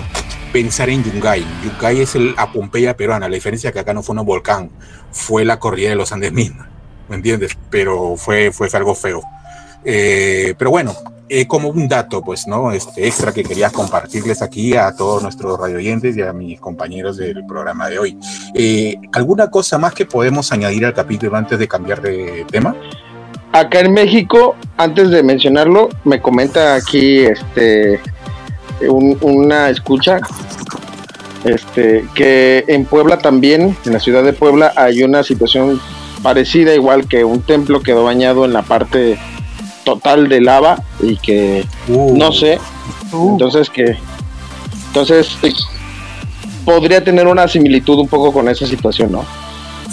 Pensar en Yungay. Yungay es el, a Pompeya peruana. La diferencia es que acá no fue un volcán, fue la cordillera de los Andes misma. ¿Me entiendes? Pero fue, fue algo feo. Eh, pero bueno, eh, como un dato, pues, ¿no? Este extra que quería compartirles aquí a todos nuestros radioyentes y a mis compañeros del programa de hoy. Eh, ¿Alguna cosa más que podemos añadir al capítulo antes de cambiar de tema? Acá en México, antes de mencionarlo, me comenta aquí este una escucha este que en Puebla también, en la ciudad de Puebla, hay una situación parecida, igual que un templo quedó bañado en la parte total de lava y que Uh. no sé, Uh. entonces que entonces eh, podría tener una similitud un poco con esa situación, ¿no?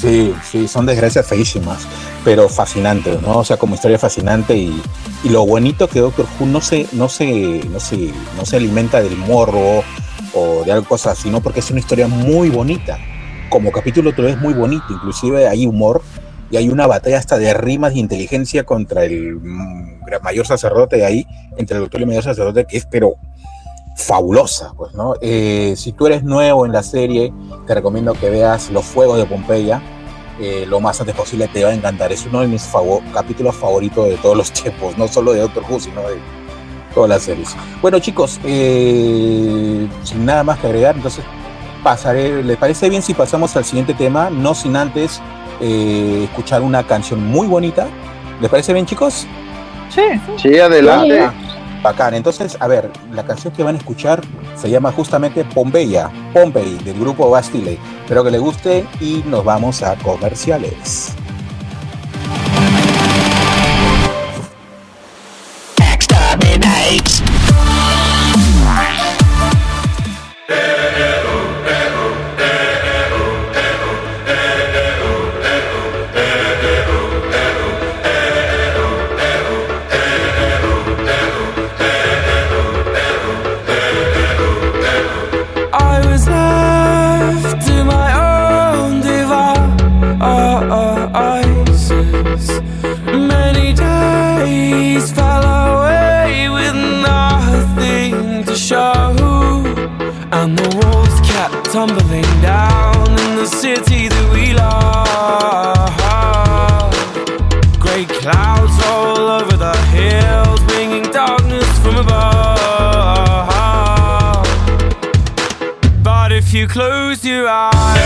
Sí, sí, son desgracias feísimas, pero fascinantes, ¿no? O sea, como historia fascinante y, y lo bonito que Doctor Who no se, no se, no se, no se alimenta del morro o de algo cosas así, ¿no? Porque es una historia muy bonita. Como capítulo te es muy bonito, inclusive hay humor y hay una batalla hasta de rimas de inteligencia contra el mm, mayor sacerdote de ahí, entre el doctor y el mayor sacerdote, que es pero fabulosa, pues, ¿no? Eh, si tú eres nuevo en la serie, te recomiendo que veas Los Fuegos de Pompeya, eh, lo más antes posible, te va a encantar. Es uno de mis favor- capítulos favoritos de todos los tiempos, no solo de Doctor Who, sino de todas las series. Bueno, chicos, eh, sin nada más que agregar, entonces pasaré. ¿Les parece bien si pasamos al siguiente tema? No sin antes eh, escuchar una canción muy bonita. ¿Les parece bien, chicos? Sí. Sí, adelante. Ah, Bacán. Entonces, a ver, la canción que van a escuchar se llama justamente Pompeya, Pompey, del grupo Bastille. Espero que les guste y nos vamos a comerciales. You close your eyes,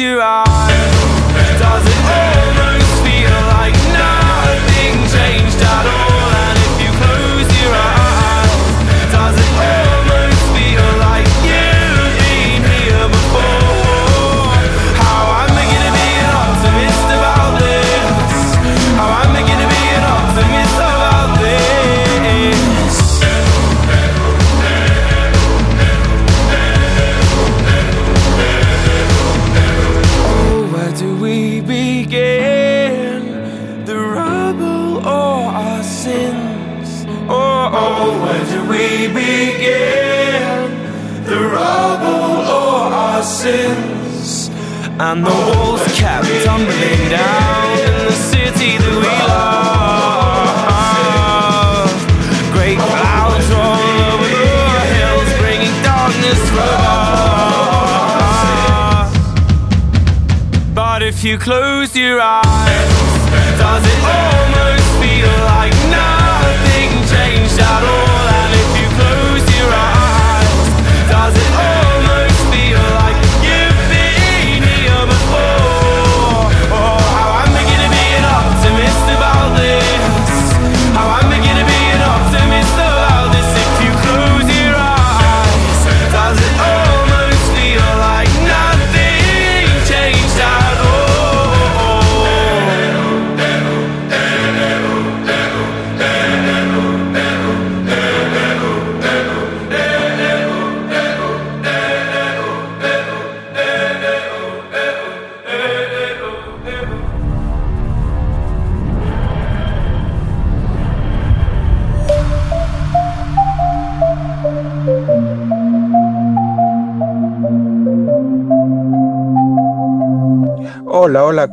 you uh, are. And the walls kept tumbling down in the city that we love. Great clouds roll over the hills, bringing darkness from. But if you close your eyes,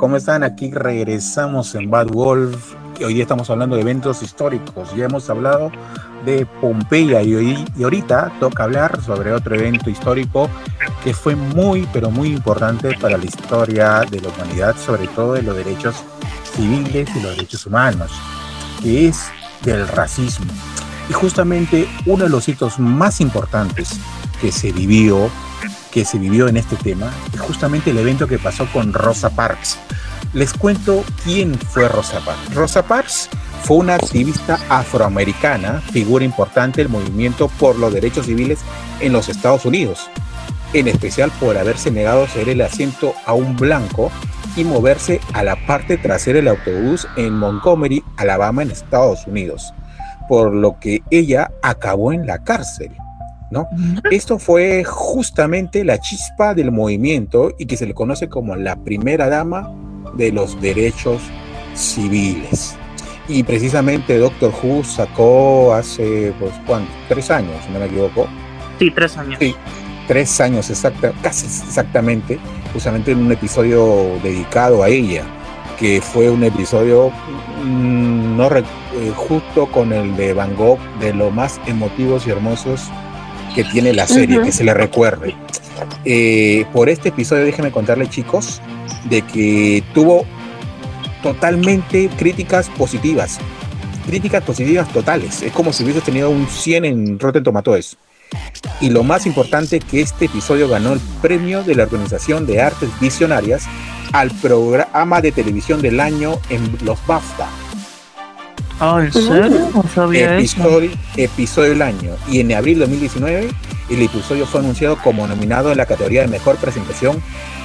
¿cómo están? Aquí regresamos en Bad Wolf. Hoy día estamos hablando de eventos históricos. Ya hemos hablado de Pompeya y, hoy, y ahorita toca hablar sobre otro evento histórico que fue muy, pero muy importante para la historia de la humanidad, sobre todo de los derechos civiles y los derechos humanos, que es del racismo. Y justamente uno de los hitos más importantes que se vivió que se vivió en este tema es justamente el evento que pasó con Rosa Parks. Les cuento quién fue Rosa Parks. Rosa Parks fue una activista afroamericana, figura importante del movimiento por los derechos civiles en los Estados Unidos, en especial por haberse negado a ceder el asiento a un blanco y moverse a la parte trasera del autobús en Montgomery, Alabama, en Estados Unidos, por lo que ella acabó en la cárcel. ¿No? Esto fue justamente la chispa del movimiento y que se le conoce como la primera dama de los derechos civiles. Y precisamente Doctor Who sacó hace, pues, ¿cuánto? Tres años, si no me equivoco. Sí, tres años. Sí, tres años exacta, casi exactamente, justamente en un episodio dedicado a ella, que fue un episodio mm, no eh, justo con el de Van Gogh, de lo más emotivos y hermosos que tiene la serie, que se le recuerde. Eh, por este episodio, déjenme contarle, chicos, de que tuvo totalmente críticas positivas. Críticas positivas totales. Es como si hubiese tenido un 100 en Rotten Tomatoes. Y lo más importante que este episodio ganó el premio de la Organización de Artes Visionarias al programa de televisión del año en los BAFTA. ¿En serio? No sabía eso. Episodio, del año. Y en abril de 2019 el episodio fue anunciado como nominado en la categoría de mejor presentación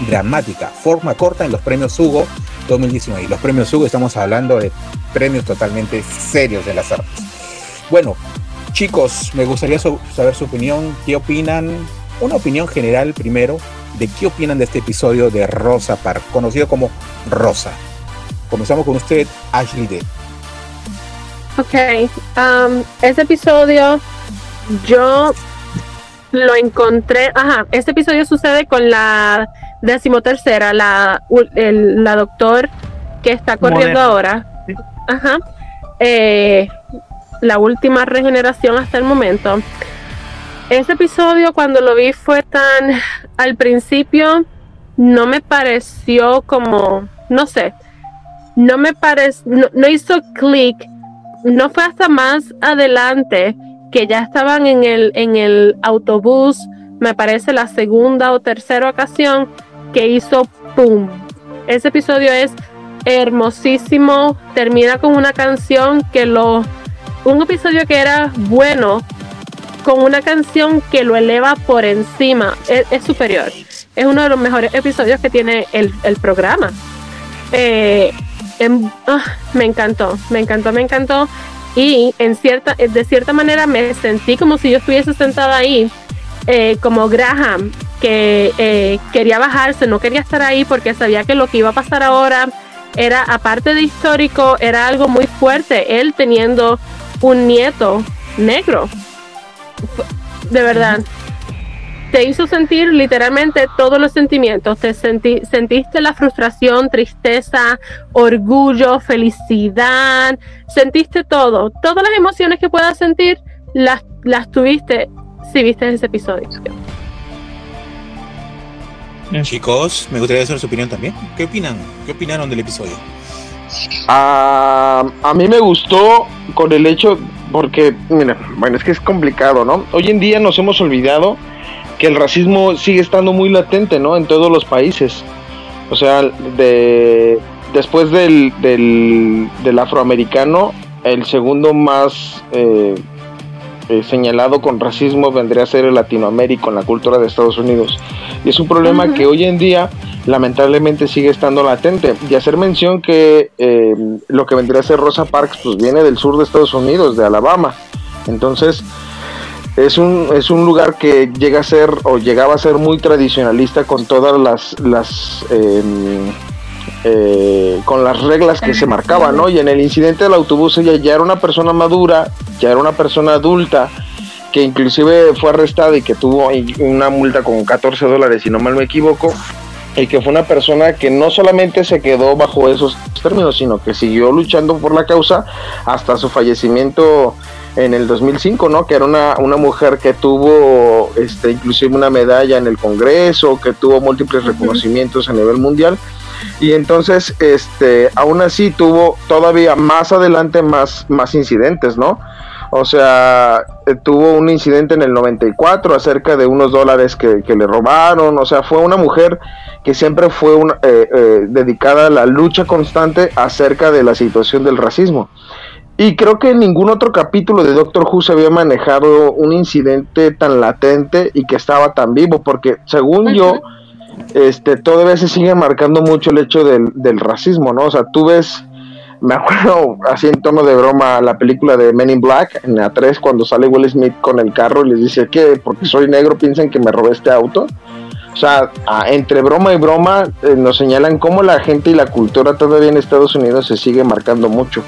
dramática, forma corta en los premios Hugo 2019. Y los premios Hugo estamos hablando de premios totalmente serios de las artes. Bueno, chicos, me gustaría saber su opinión. ¿Qué opinan? Una opinión general primero de qué opinan de este episodio de Rosa Park, conocido como Rosa. Comenzamos con usted, Ashley D. Ok, um, ese episodio yo lo encontré, ajá, este episodio sucede con la decimotercera, la, el- la doctor que está corriendo ahora, ajá, eh, la última regeneración hasta el momento. Ese episodio cuando lo vi fue tan, al principio no me pareció como, no sé, no me pareció, no, no hizo clic no fue hasta más adelante que ya estaban en el, en el autobús, me parece la segunda o tercera ocasión que hizo ¡pum! Ese episodio es hermosísimo, termina con una canción que lo... Un episodio que era bueno, con una canción que lo eleva por encima, es, es superior. Es uno de los mejores episodios que tiene el, el programa. Eh, em- ah, me encantó, me encantó, me encantó. Y en cierta, eh, de cierta manera me sentí como si yo estuviese sentada ahí, eh, como Graham, que eh, quería bajarse, no quería estar ahí porque sabía que lo que iba a pasar ahora era, aparte de histórico, era algo muy fuerte. Él teniendo un nieto negro. De verdad. Te hizo sentir literalmente todos los sentimientos. Te senti- sentiste la frustración, tristeza, orgullo, felicidad. Sentiste todo. Todas las emociones que puedas sentir las, las tuviste si viste ese episodio. Chicos, me gustaría saber su opinión también. ¿Qué opinan? ¿Qué opinaron del episodio? Ah, a mí me gustó con el hecho, porque, mira, bueno, es que es complicado, ¿no? Hoy en día nos hemos olvidado que el racismo sigue estando muy latente, ¿no? En todos los países. O sea, de, después del, del, del afroamericano, el segundo más eh, eh, señalado con racismo vendría a ser el latinoamérico en la cultura de Estados Unidos. Y es un problema que hoy en día lamentablemente sigue estando latente. Y hacer mención que eh, lo que vendría a ser Rosa Parks pues viene del sur de Estados Unidos, de Alabama. Entonces es un, es un lugar que llega a ser o llegaba a ser muy tradicionalista con todas las, las eh, eh, con las reglas que se marcaban, ¿no? Y en el incidente del autobús ella ya era una persona madura, ya era una persona adulta, que inclusive fue arrestada y que tuvo una multa con 14 dólares, si no mal me equivoco. y que fue una persona que no solamente se quedó bajo esos términos, sino que siguió luchando por la causa hasta su fallecimiento en el 2005, ¿no? Que era una, una mujer que tuvo este, inclusive una medalla en el Congreso, que tuvo múltiples reconocimientos a nivel mundial. Y entonces, este, aún así tuvo todavía más adelante más, más incidentes, ¿no? O sea, eh, tuvo un incidente en el 94 acerca de unos dólares que, que le robaron. O sea, fue una mujer que siempre fue una, eh, eh, dedicada a la lucha constante acerca de la situación del racismo. Y creo que en ningún otro capítulo de Doctor Who se había manejado un incidente tan latente y que estaba tan vivo, porque según yo, este, todavía se sigue marcando mucho el hecho del, del racismo, ¿no? O sea, tú ves me acuerdo así en tono de broma la película de Men in Black en la 3 cuando sale Will Smith con el carro y les dice que porque soy negro piensan que me robé este auto. O sea, entre broma y broma eh, nos señalan cómo la gente y la cultura todavía en Estados Unidos se sigue marcando mucho.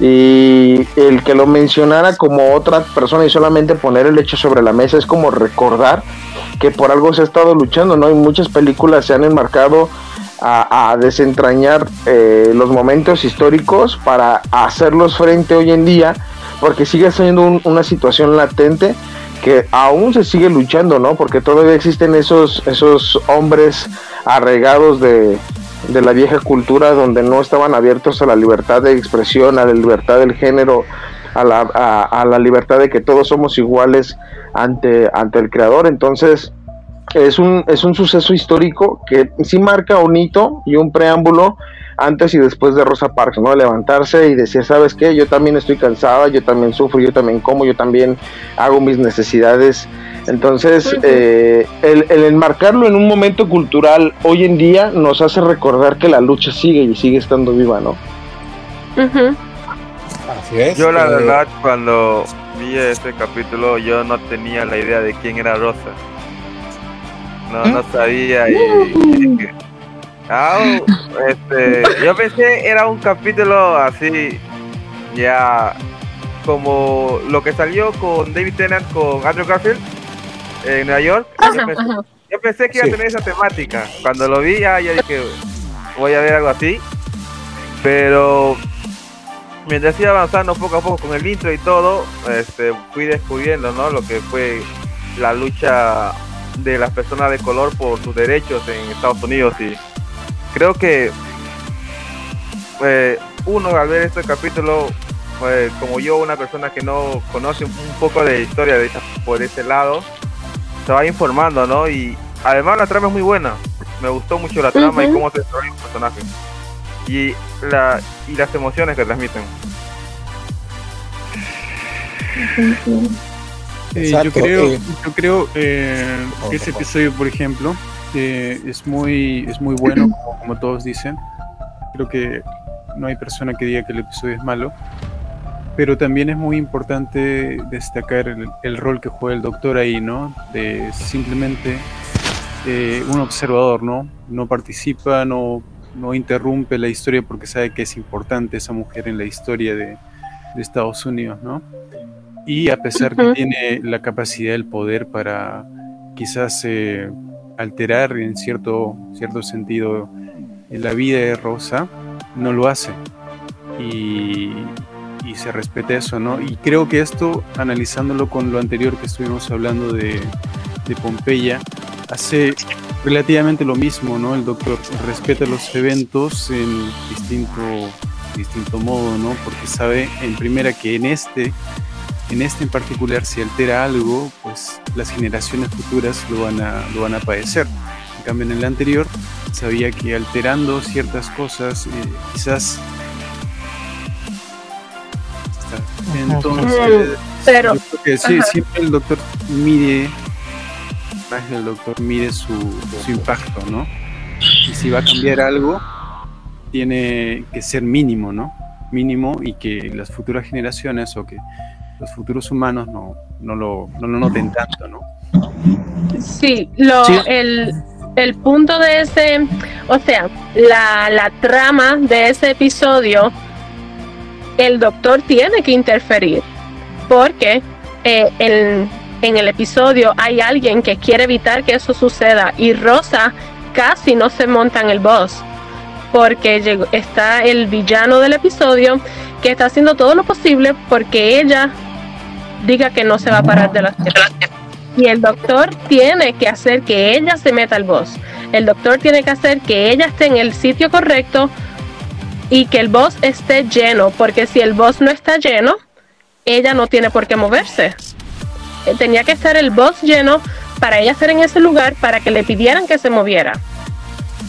Y el que lo mencionara como otra persona y solamente poner el hecho sobre la mesa es como recordar que por algo se ha estado luchando, ¿no? Y muchas películas se han enmarcado a, desentrañar eh, los momentos históricos para hacerlos frente hoy en día, porque sigue siendo un- una situación latente que aún se sigue luchando, ¿no? Porque todavía existen esos, esos hombres arraigados de, de la vieja cultura donde no estaban abiertos a la libertad de expresión, a la libertad del género, a la, a, la libertad de que todos somos iguales ante, ante el creador. Entonces, es un, es un suceso histórico que sí marca un hito y un preámbulo antes y después de Rosa Parks, ¿no? Levantarse y decir, ¿sabes qué? Yo también estoy cansada, yo también sufro, yo también como, yo también hago mis necesidades. Entonces, eh, el, el enmarcarlo en un momento cultural hoy en día nos hace recordar que la lucha sigue y sigue estando viva, ¿no? Ujú. Así es. Yo la eh, verdad cuando vi este capítulo yo no tenía la idea de quién era Rosa. No, no sabía y, este, yo pensé era un capítulo así ya como lo que salió con David Tennant con Andrew Garfield en Nueva York. Yo Ajá, pensé, ajá. yo pensé que iba Sí. a tener esa temática. Cuando lo vi ya, ya dije, voy a ver algo así. Pero mientras iba avanzando poco a poco con el intro y todo, este, fui descubriendo ¿no? lo que fue la lucha de las personas de color por sus derechos en Estados Unidos y creo que eh, uno al ver este capítulo pues, como yo una persona que no conoce un poco de historia de por ese lado se va informando no y además la trama es muy buena me gustó mucho la trama y cómo se desarrolla el personaje y la y las emociones que transmiten Eh, Exacto, yo creo, eh. yo creo eh, que ese episodio, por ejemplo, eh, es muy, es muy bueno, como, como todos dicen. Creo que no hay persona que diga que el episodio es malo. Pero también es muy importante destacar el, el rol que juega el doctor ahí, ¿no? De simplemente eh, un observador, ¿no? No participa, no, no interrumpe la historia porque sabe que es importante esa mujer en la historia de, de Estados Unidos, ¿no? Y a pesar que Ujú. tiene la capacidad, el poder para quizás eh, alterar en cierto, cierto sentido en la vida de Rosa, no lo hace. Y, y se respeta eso, ¿no? Y creo que esto, analizándolo con lo anterior que estuvimos hablando de, de Pompeya, hace relativamente lo mismo, ¿no? El doctor respeta los eventos en distinto, distinto modo, ¿no? Porque sabe en primera que en este en este en particular, si altera algo, pues las generaciones futuras lo van a, lo van a padecer. En cambio, en el anterior, sabía que alterando ciertas cosas, eh, quizás. Entonces, Pero, yo creo que sí, Ajá. siempre el doctor mide, el doctor mide su, su impacto, ¿no? Y si va a cambiar algo, tiene que ser mínimo, ¿no? Mínimo y que las futuras generaciones o que los futuros humanos no, no, lo, no lo noten tanto, ¿no? Sí, lo, Sí. El, el punto de ese, o sea, la, la trama de ese episodio, el doctor tiene que interferir, porque eh, en, en el episodio hay alguien que quiere evitar que eso suceda y Rosa casi no se montan el boss porque está el villano del episodio que está haciendo todo lo posible porque ella diga que no se va a parar de la tierra. Y el doctor tiene que hacer que ella se meta al boss. El doctor tiene que hacer que ella esté en el sitio correcto y que el boss esté lleno, porque si el boss no está lleno, ella no tiene por qué moverse. Eh, Tenía que estar el boss lleno para ella estar en ese lugar para que le pidieran que se moviera.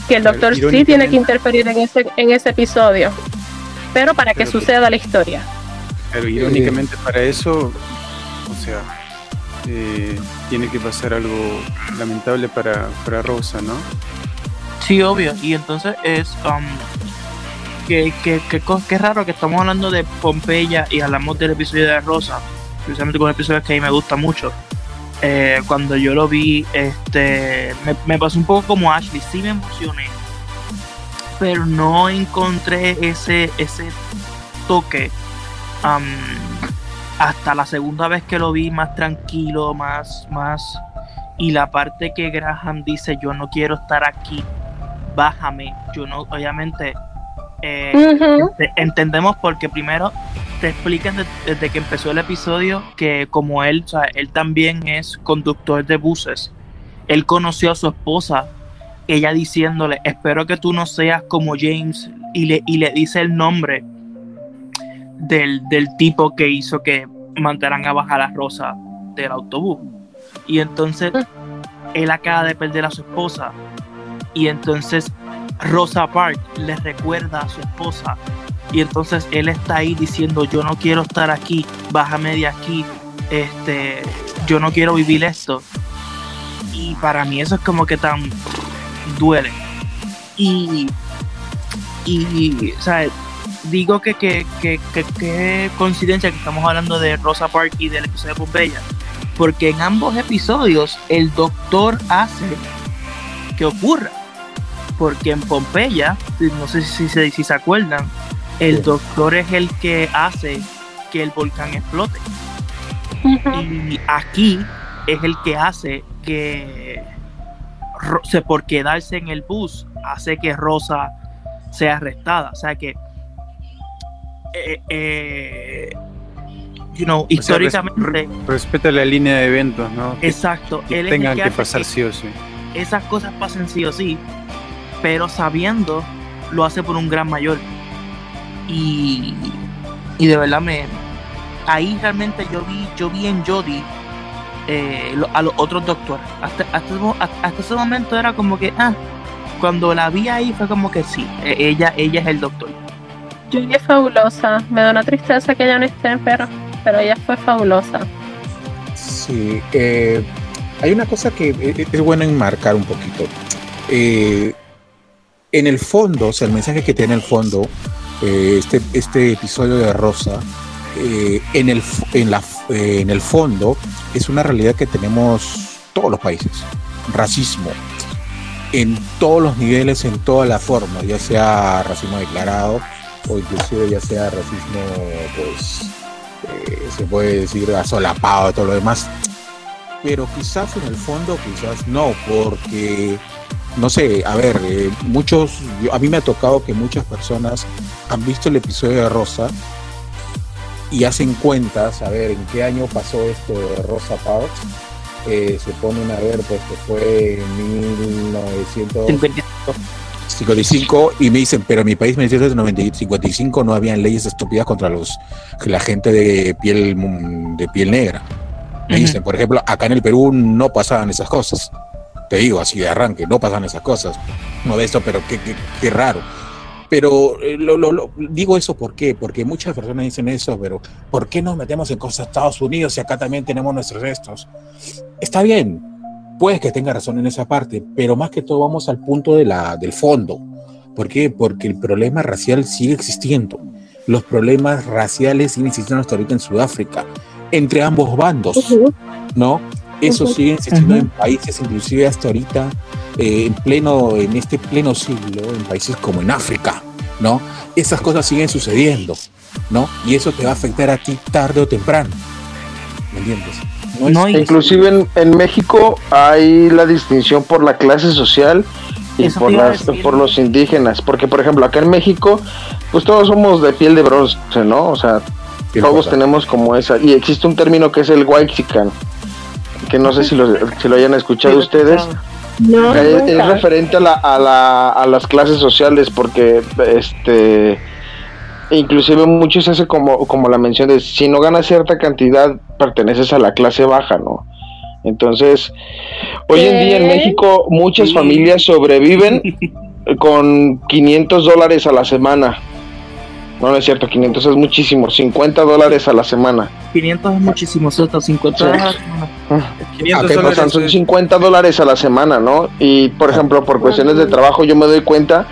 Que el doctor sí tiene que interferir en ese, en ese episodio, pero para que Pero que- suceda la historia. Pero irónicamente para eso, o sea, eh, tiene que pasar algo lamentable para, para Rosa, ¿no? Sí, obvio. Y entonces es. Um, que, que, que, qué raro que estamos hablando de Pompeya y hablamos del episodio de Rosa. Precisamente con episodios que a mí me gusta mucho. Eh, cuando yo lo vi, este me, pasó un poco como Ashley. Sí me emocioné. Pero no encontré ese, ese toque. hasta la segunda vez que lo vi más tranquilo, más, más. Y la parte que Graham dice, yo no quiero estar aquí, bájame. Yo no, obviamente, eh, ente- entendemos porque primero te explican de- desde que empezó el episodio que como él, o sea, él también es conductor de buses. Él conoció a su esposa, ella diciéndole, espero que tú no seas como James, y le, y le dice el nombre del, del tipo que hizo que mandaran a bajar a Rosa del autobús. Y entonces él acaba de perder a su esposa. Y entonces Rosa Parks le recuerda a su esposa. Y entonces él está ahí diciendo, yo no quiero estar aquí, bájame de aquí, este, yo no quiero vivir esto. Y para mí eso es como que tan duele. Y, y o sea, digo que que, que, que- coincidencia que estamos hablando de Rosa Parks y del episodio de Pompeya. Porque en ambos episodios el doctor hace que ocurra. Porque en Pompeya, no sé si se, si se acuerdan, el Sí. doctor es el que hace que el volcán explote. Y aquí es el que hace que por quedarse en el bus hace que Rosa sea arrestada. O sea que eh, eh, you know, O sea, res- históricamente, Respeta la línea de eventos, ¿no? Exacto, que él es el tengan que pasar que sí o sí. esas cosas pasen sí o sí, pero sabiendo lo hace por un gran mayor. Y, y de verdad me ahí realmente yo vi yo vi en Jodie eh, lo- a los otros doctores. Hasta, hasta, hasta- ese momento era como que ah, cuando la vi ahí fue como que sí, eh, ella ella es el doctor. Julie es fabulosa. Me da una tristeza que ella no esté, pero, pero ella fue fabulosa. Sí, eh, hay una cosa que eh, es bueno enmarcar un poquito. Eh, en el fondo, o sea, el mensaje que tiene el fondo, eh, este, este episodio de Rosa, eh, en, el, en, la, eh, en el fondo es una realidad que tenemos todos los países. Racismo. En todos los niveles, en todas las formas, ya sea racismo declarado o inclusive ya sea racismo, pues, se puede decir asolapado, todo lo demás. Pero quizás en el fondo, quizás no, porque, no sé, a ver, eh, muchos, yo- a mí me ha tocado que muchas personas han visto el episodio de Rosa y hacen cuentas, a ver, en qué año pasó esto de Rosa Parks. Eh, se ponen a ver, pues que fue en 1900. 55. 55 y me dicen, pero en mi país, 1955, no habían leyes estúpidas contra los la gente de piel de piel negra. Me dicen, por ejemplo, acá en el Perú no pasaban esas cosas. Te digo así de arranque, no pasaban esas cosas. No de esto, pero qué, qué, qué raro. Pero eh, lo, lo- lo- digo eso ¿por qué? Porque muchas personas dicen eso, pero ¿por qué nos metemos en cosas de Estados Unidos si acá también tenemos nuestros restos? Está bien, puedes que tenga razón en esa parte, pero más que todo vamos al punto de la, del fondo. ¿Por qué? Porque el problema racial sigue existiendo. Los problemas raciales siguen existiendo hasta ahorita en Sudáfrica, entre ambos bandos, ¿no? Eso sigue existiendo en países, inclusive hasta ahorita, eh, en pleno, en este pleno siglo, en países como en África, ¿no? Esas cosas siguen sucediendo, ¿no? Y eso te va a afectar a ti tarde o temprano. ¿Me entiendes? No Inclusive en, en México hay la distinción por la clase social y por las por los indígenas, porque por ejemplo acá en México, pues todos somos de piel de bronce, ¿no? O sea, todos tenemos como esa y existe un término que es el whitexican, que no sé si lo, si lo hayan escuchado ustedes. No, Es, es nunca. referente a, la, a, la, a las clases sociales porque este inclusive mucho se hace como, como la mención de si no ganas cierta cantidad perteneces a la clase baja, ¿no? Entonces, hoy en día en. México muchas Sí. familias sobreviven (laughs) con 500 dólares a la semana. No, no es cierto, 500 es muchísimo, 50 dólares a la semana. 500 es muchísimo, ¿cierto? 50 Sí. dólares. 500 Ok, O dólares sea, son es- 50 dólares a la semana, ¿no? Y, por ejemplo, por cuestiones de trabajo yo me doy cuenta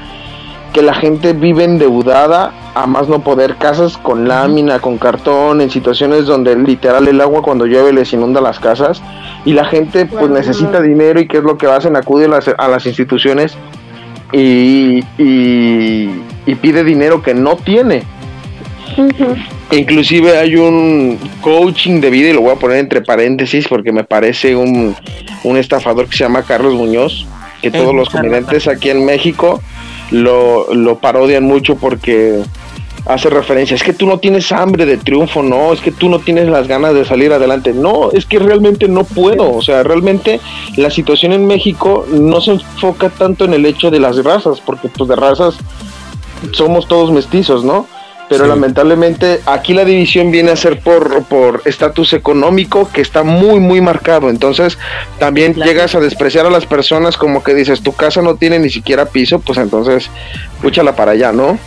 que la gente vive endeudada a más no poder, casas con lámina, con cartón, en situaciones donde literal el agua cuando llueve les inunda las casas y la gente pues necesita dinero y qué es lo que hacen, acude a las, a las instituciones y, y, y pide dinero que no tiene. Ujú. Inclusive hay un coaching de vida, y lo voy a poner entre paréntesis porque me parece un, un estafador que se llama Carlos Muñoz, que todos los comediantes aquí en México lo, lo parodian mucho porque hace referencia, es que tú no tienes hambre de triunfo, no, es que tú no tienes las ganas de salir adelante, no, es que realmente no puedo, o sea, realmente la situación en México no se enfoca tanto en el hecho de las razas, porque pues de razas somos todos mestizos, ¿no? Pero Sí. lamentablemente aquí la división viene a ser por por estatus económico que está muy muy marcado. Entonces también Claro. llegas a despreciar a las personas como que dices tu casa no tiene ni siquiera piso, pues entonces púchala para allá, ¿no?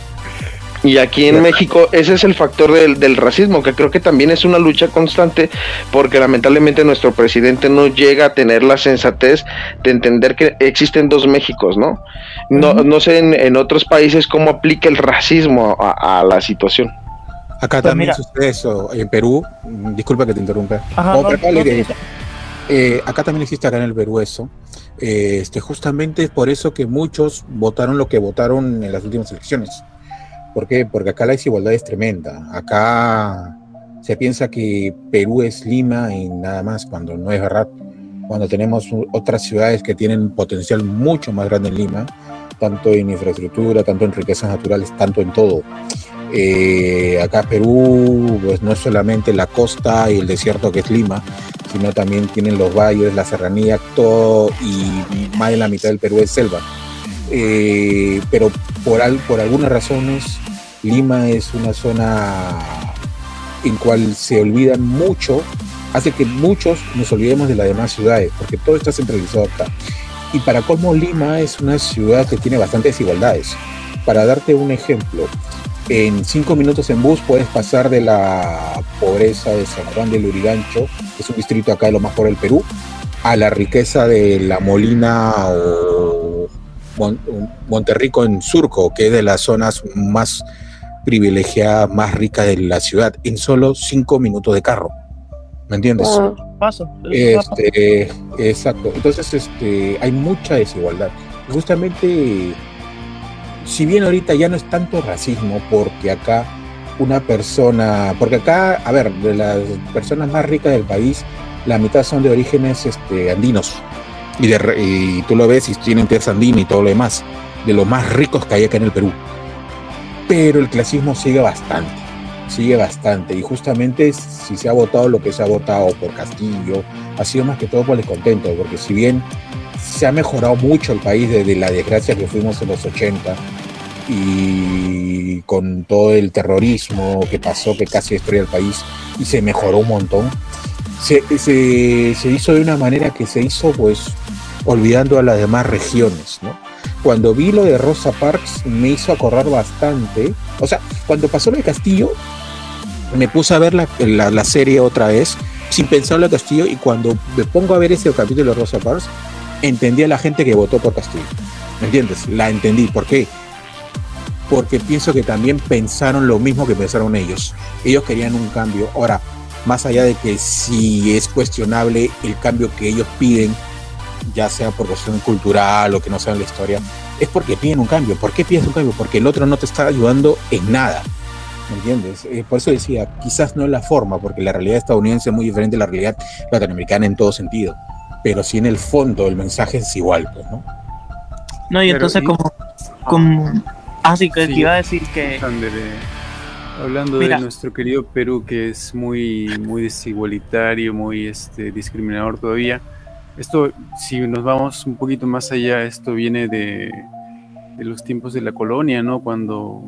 Y aquí en. México ese es el factor del, del racismo, que creo que también es una lucha constante, porque lamentablemente nuestro presidente no llega a tener la sensatez de entender que existen dos Méxicos, ¿no? No, no sé en, en otros países cómo aplica el racismo a, a la situación. Acá Pues también mira. sucede eso. En Perú, disculpa que te interrumpa. Ajá, No, no, sí, eh, acá también existe acá en el Perú eso. Eh, este, justamente es por eso que muchos votaron lo que votaron en las últimas elecciones. ¿Por qué? Porque acá la desigualdad es tremenda. Acá se piensa que Perú es Lima y nada más, cuando no es verdad. Cuando tenemos otras ciudades que tienen potencial mucho más grande en Lima, tanto en infraestructura, tanto en riquezas naturales, tanto en todo. Eh, acá Perú, pues no es solamente la costa y el desierto que es Lima, sino también tienen los valles, la serranía, todo y más de la mitad del Perú es selva. Eh, pero por, al- por algunas razones, Lima es una zona en cual se olvidan mucho, hace que muchos nos olvidemos de las demás ciudades, porque todo está centralizado acá. Y para colmo, Lima es una ciudad que tiene bastantes desigualdades. Para darte un ejemplo, en cinco minutos en bus puedes pasar de la pobreza de San Juan del Urigancho, que es un distrito acá de lo más pobre del Perú, a la riqueza de La Molina o Mon- Monterrico en Surco, que es de las zonas más privilegiadas, más ricas de la ciudad, en solo cinco minutos de carro. ¿Me entiendes? Wow. Paso. Este, exacto. Entonces, este, hay mucha desigualdad. Justamente, si bien ahorita ya no es tanto racismo, porque acá una persona, porque acá, a ver, de las personas más ricas del país, la mitad son de orígenes este, andinos. Y, de, y tú lo ves y tienen tez andina y todo lo demás, de los más ricos que hay acá en el Perú. Pero el clasismo sigue bastante sigue bastante y justamente si se ha votado lo que se ha votado por Castillo ha sido más que todo por descontento porque si bien se ha mejorado mucho el país desde la desgracia que fuimos en los 80 y con todo el terrorismo que pasó que casi destruyó el país y se mejoró un montón se, se, hizo de una manera que se hizo pues olvidando a las demás regiones ¿no? cuando vi lo de Rosa Parks me hizo acordar bastante o sea cuando pasó lo de Castillo me puse a ver la, la, la serie otra vez sin pensar en Castillo y cuando me pongo a ver ese capítulo de Rosa Parks entendí a la gente que votó por Castillo ¿me entiendes? la entendí ¿por qué? porque pienso que también pensaron lo mismo que pensaron ellos ellos querían un cambio ahora más allá de que si es cuestionable el cambio que ellos piden ya sea por cuestión cultural o que no sea en la historia es porque piden un cambio ¿por qué pides un cambio? porque el otro no te está ayudando en nada ¿Me entiendes? Eh, por eso decía, quizás no es la forma, porque la realidad estadounidense es muy diferente a la realidad latinoamericana en todo sentido, pero sí en el fondo el mensaje es igual, pues, ¿no? No, y entonces y- como, como así que Sí. te iba a decir que hablando Mira. de nuestro querido Perú, que es muy, muy desigualitario, muy este, discriminador todavía, esto, si nos vamos un poquito más allá, esto viene de, de los tiempos de la colonia, ¿no? Cuando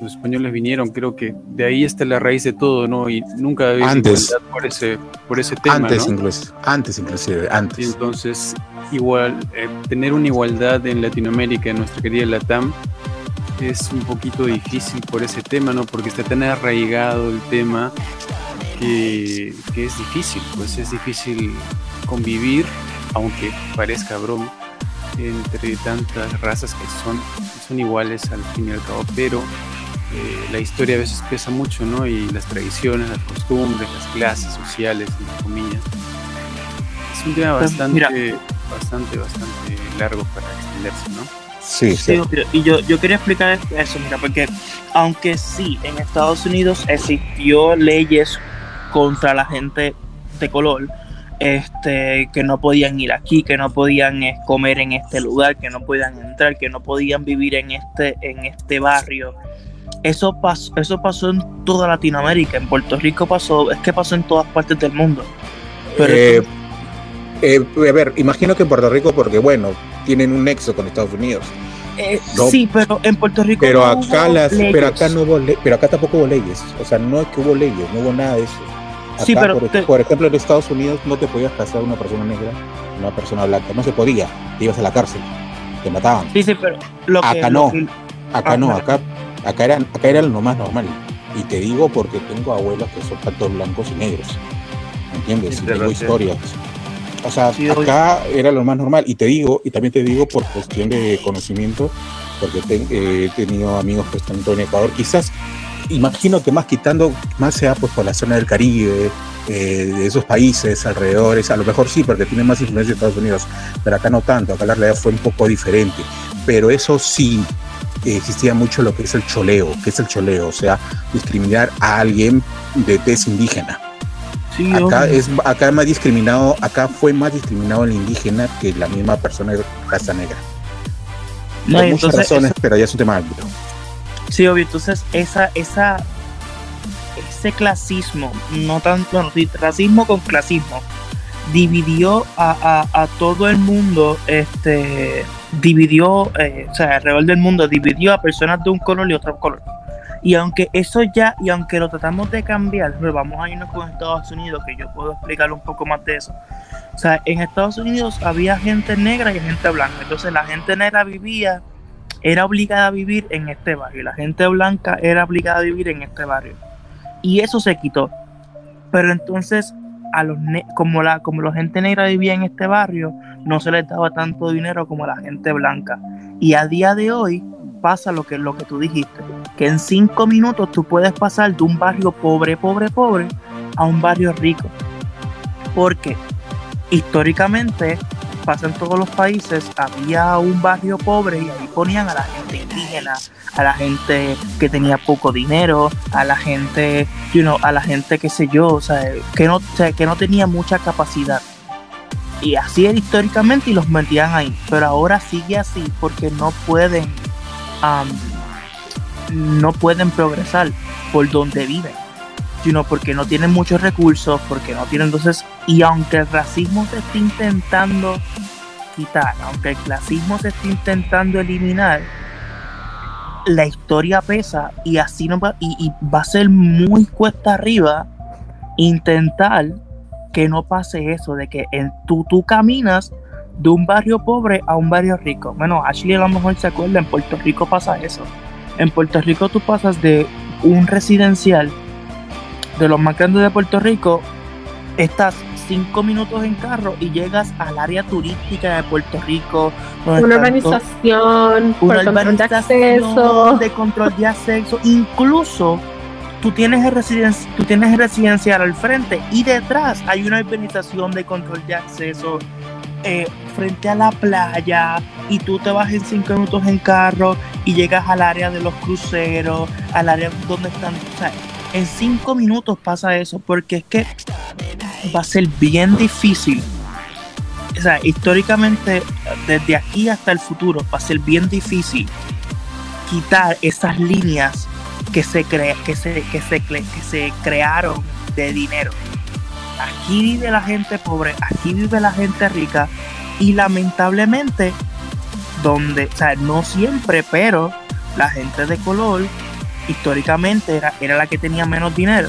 los españoles vinieron, creo que de ahí está la raíz de todo, ¿no? Y nunca ha habido Antes. igualdad por ese, por ese tema, antes, ¿no? incluso, antes inclusive, Y antes. entonces, igual, eh, tener una igualdad en Latinoamérica, en nuestra querida Latam, es un poquito difícil por ese tema, ¿no? Porque está tan arraigado el tema que, que es difícil, pues es difícil convivir, aunque parezca broma, entre tantas razas que son, son iguales al fin y al cabo, pero eh, la historia a veces pesa mucho, ¿no? Y las tradiciones, las costumbres, las clases sociales, entre comillas. Es un tema Pues, bastante, mira. bastante, bastante largo para extenderse, ¿no? Sí, Sí, y yo, yo quería explicar eso, mira, porque aunque sí, en Estados Unidos existió leyes contra la gente de color, este, que no podían ir aquí, que no podían eh, comer en este lugar, que no podían entrar, que no podían vivir en este, en este barrio. Eso pasó, eso pasó en toda Latinoamérica, en Puerto Rico pasó, es que pasó en todas partes del mundo. Pero Eh, eh, a ver, imagino que en Puerto Rico, porque bueno, tienen un nexo con Estados Unidos. eh, no. sí, pero en Puerto Rico Pero no acá hubo las, pero acá no hubo, le- pero acá tampoco hubo leyes. O sea, no es que hubo leyes, no hubo nada de eso. Acá, Sí, pero por, te- por ejemplo, en Estados Unidos no te podías casar una persona negra, una persona blanca, no se podía. Te ibas a la cárcel, te mataban. Sí, sí, pero lo que, Acá lo no. que- Acá Ah, no, acá, acá era, acá era lo más normal. Y te digo porque tengo abuelos que son tanto blancos y negros. ¿Me entiendes? Sí, Y te tengo historias. O sea, Sí, acá era lo más normal. Y te digo, y también te digo por cuestión de conocimiento, porque te- eh, he tenido amigos que están en Ecuador. Quizás, imagino que más quitando, más sea pues por la zona del Caribe, eh, de esos países alrededores, a lo mejor sí, porque tiene más influencia de Estados Unidos, pero acá no tanto, acá la realidad fue un poco diferente. Pero eso sí, existía mucho lo que es el choleo, que es el choleo, o sea, discriminar a alguien de tez indígena. Sí, Acá obvio. es acá más discriminado, acá fue más discriminado el indígena que la misma persona de raza negra. No, Por muchas razones, pero ya es un tema ámbito. Sí, obvio. Entonces, esa, esa, ese clasismo, no tanto, bueno, sí, racismo con clasismo, dividió a, a- a todo el mundo, este, dividió, eh, o sea, alrededor del mundo, dividió a personas de un color y otro color. Y aunque eso ya, y aunque lo tratamos de cambiar, pues vamos a irnos con Estados Unidos, que yo puedo explicar un poco más de eso. O sea, en Estados Unidos había gente negra y gente blanca. Entonces la gente negra vivía era obligada a vivir en este barrio. La gente blanca era obligada a vivir en este barrio. Y eso se quitó. Pero entonces, a los como la como la gente negra vivía en este barrio, no se les daba tanto dinero como la gente blanca. Y a día de hoy pasa lo que, lo que tú dijiste, que en cinco minutos tú puedes pasar de un barrio pobre, pobre, pobre, a un barrio rico. Porque históricamente pasa en todos los países, había un barrio pobre y ahí ponían a la gente indígena, a la gente que tenía poco dinero, a la gente, you know, a la gente que sé yo, o sea, que no, que no tenía mucha capacidad. Y así era históricamente y los metían ahí. Pero ahora sigue así porque no pueden, no pueden progresar por donde viven. Know, porque no tienen muchos recursos, porque no tienen entonces, y aunque el racismo se esté intentando quitar, aunque el clasismo se esté intentando eliminar, la historia pesa y así no va, y, y va a ser muy cuesta arriba intentar que no pase eso, de que en, tú, tú caminas de un barrio pobre a un barrio rico. Bueno, Ashley a lo mejor se acuerda, en Puerto Rico pasa eso. En Puerto Rico tú pasas de un residencial de los más grandes de Puerto Rico, estás cinco minutos en carro y llegas al área turística de Puerto Rico. Una urbanización, una control de acceso. de control de acceso. Incluso tú tienes, el residen- tú tienes el residencial al frente y detrás hay una urbanización de control de acceso eh, frente a la playa y tú te vas en cinco minutos en carro y llegas al área de los cruceros, al área donde están... o en cinco minutos pasa eso porque es que va a ser bien difícil. sea, históricamente, desde aquí hasta el futuro, va a ser bien difícil quitar esas líneas que se, cre- que se, que se, que se crearon de dinero. Aquí vive la gente pobre, aquí vive la gente rica y lamentablemente, donde, o sea, no siempre, pero la gente de color históricamente era, era la que tenía menos dinero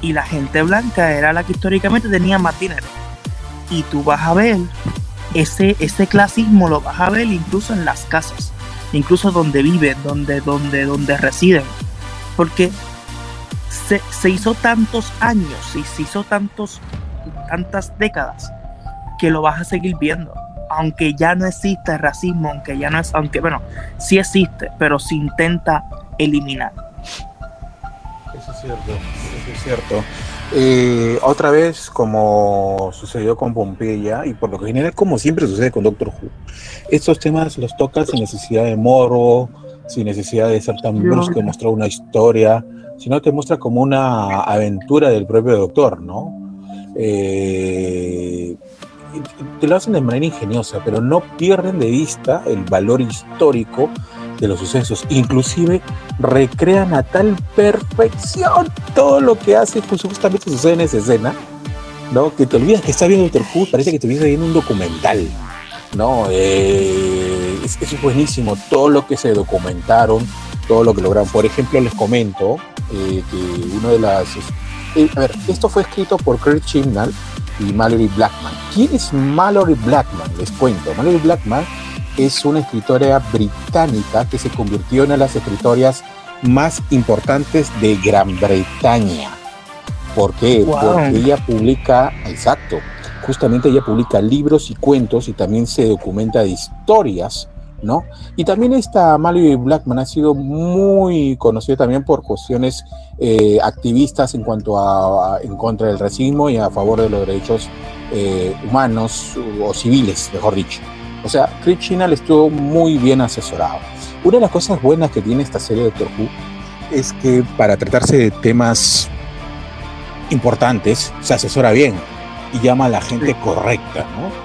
y la gente blanca era la que históricamente tenía más dinero. Y tú vas a ver ese, ese clasismo, lo vas a ver incluso en las casas, incluso donde viven, donde, donde, donde residen. Porque se, se hizo tantos años y se hizo tantos, tantas décadas que lo vas a seguir viendo. Aunque ya no existe el racismo, aunque ya no es, aunque bueno, sí existe, pero se intenta eliminar. Eso es cierto, eso es cierto. Eh, otra vez, como sucedió con Pompeya, y por lo general, como siempre sucede con Doctor Who, estos temas los tocas sin necesidad de morro, sin necesidad de ser tan brusco, de mostrar una historia, sino te muestra como una aventura del propio Doctor, ¿no? Eh, te lo hacen de manera ingeniosa, pero no pierden de vista el valor histórico de los sucesos. Inclusive recrean a tal perfección todo lo que hace, pues justamente sucede en esa escena, ¿no? Que te olvidas que está viendo Doctor parece que te viendo un documental, ¿no? Eh, es, es buenísimo todo lo que se documentaron, todo lo que lograron. Por ejemplo, les comento eh, que uno de las... eh, a ver, esto fue escrito por Craig Chibnall y Mallory Blackman. ¿Quién es Mallory Blackman? Les cuento. Mallory Blackman es una escritora británica que se convirtió en una de las escritoras más importantes de Gran Bretaña. ¿Por qué? Wow. Porque ella publica, exacto, justamente ella publica libros y cuentos y también se documenta de historias, ¿no? Y también esta Mallory Blackman ha sido muy conocida también por cuestiones eh, activistas en cuanto a, a- en contra del racismo y a favor de los derechos eh, humanos o civiles, mejor dicho. O sea, Chris Chibnall estuvo muy bien asesorado. Una de las cosas buenas que tiene esta serie de Doctor Who es que para tratarse de temas importantes se asesora bien y llama a la gente correcta, ¿no?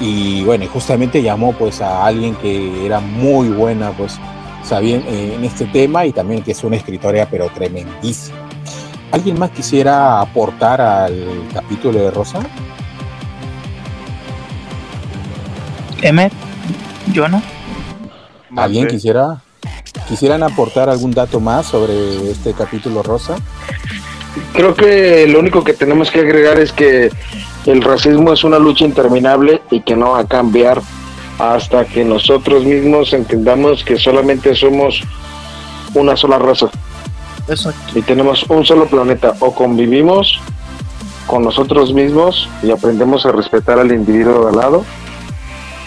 Y bueno, y justamente llamó pues a alguien que era muy buena pues sabien- eh, en este tema y también que es una escritora pero tremendísima. ¿Alguien más quisiera aportar al capítulo de Rosa? Emmet, Jonah, ¿Alguien quisiera quisieran aportar algún dato más sobre este capítulo Rosa? Creo que lo único que tenemos que agregar es que el racismo es una lucha interminable y que no va a cambiar hasta que nosotros mismos entendamos que solamente somos una sola raza exacto. y tenemos un solo planeta. O convivimos con nosotros mismos y aprendemos a respetar al individuo de al lado,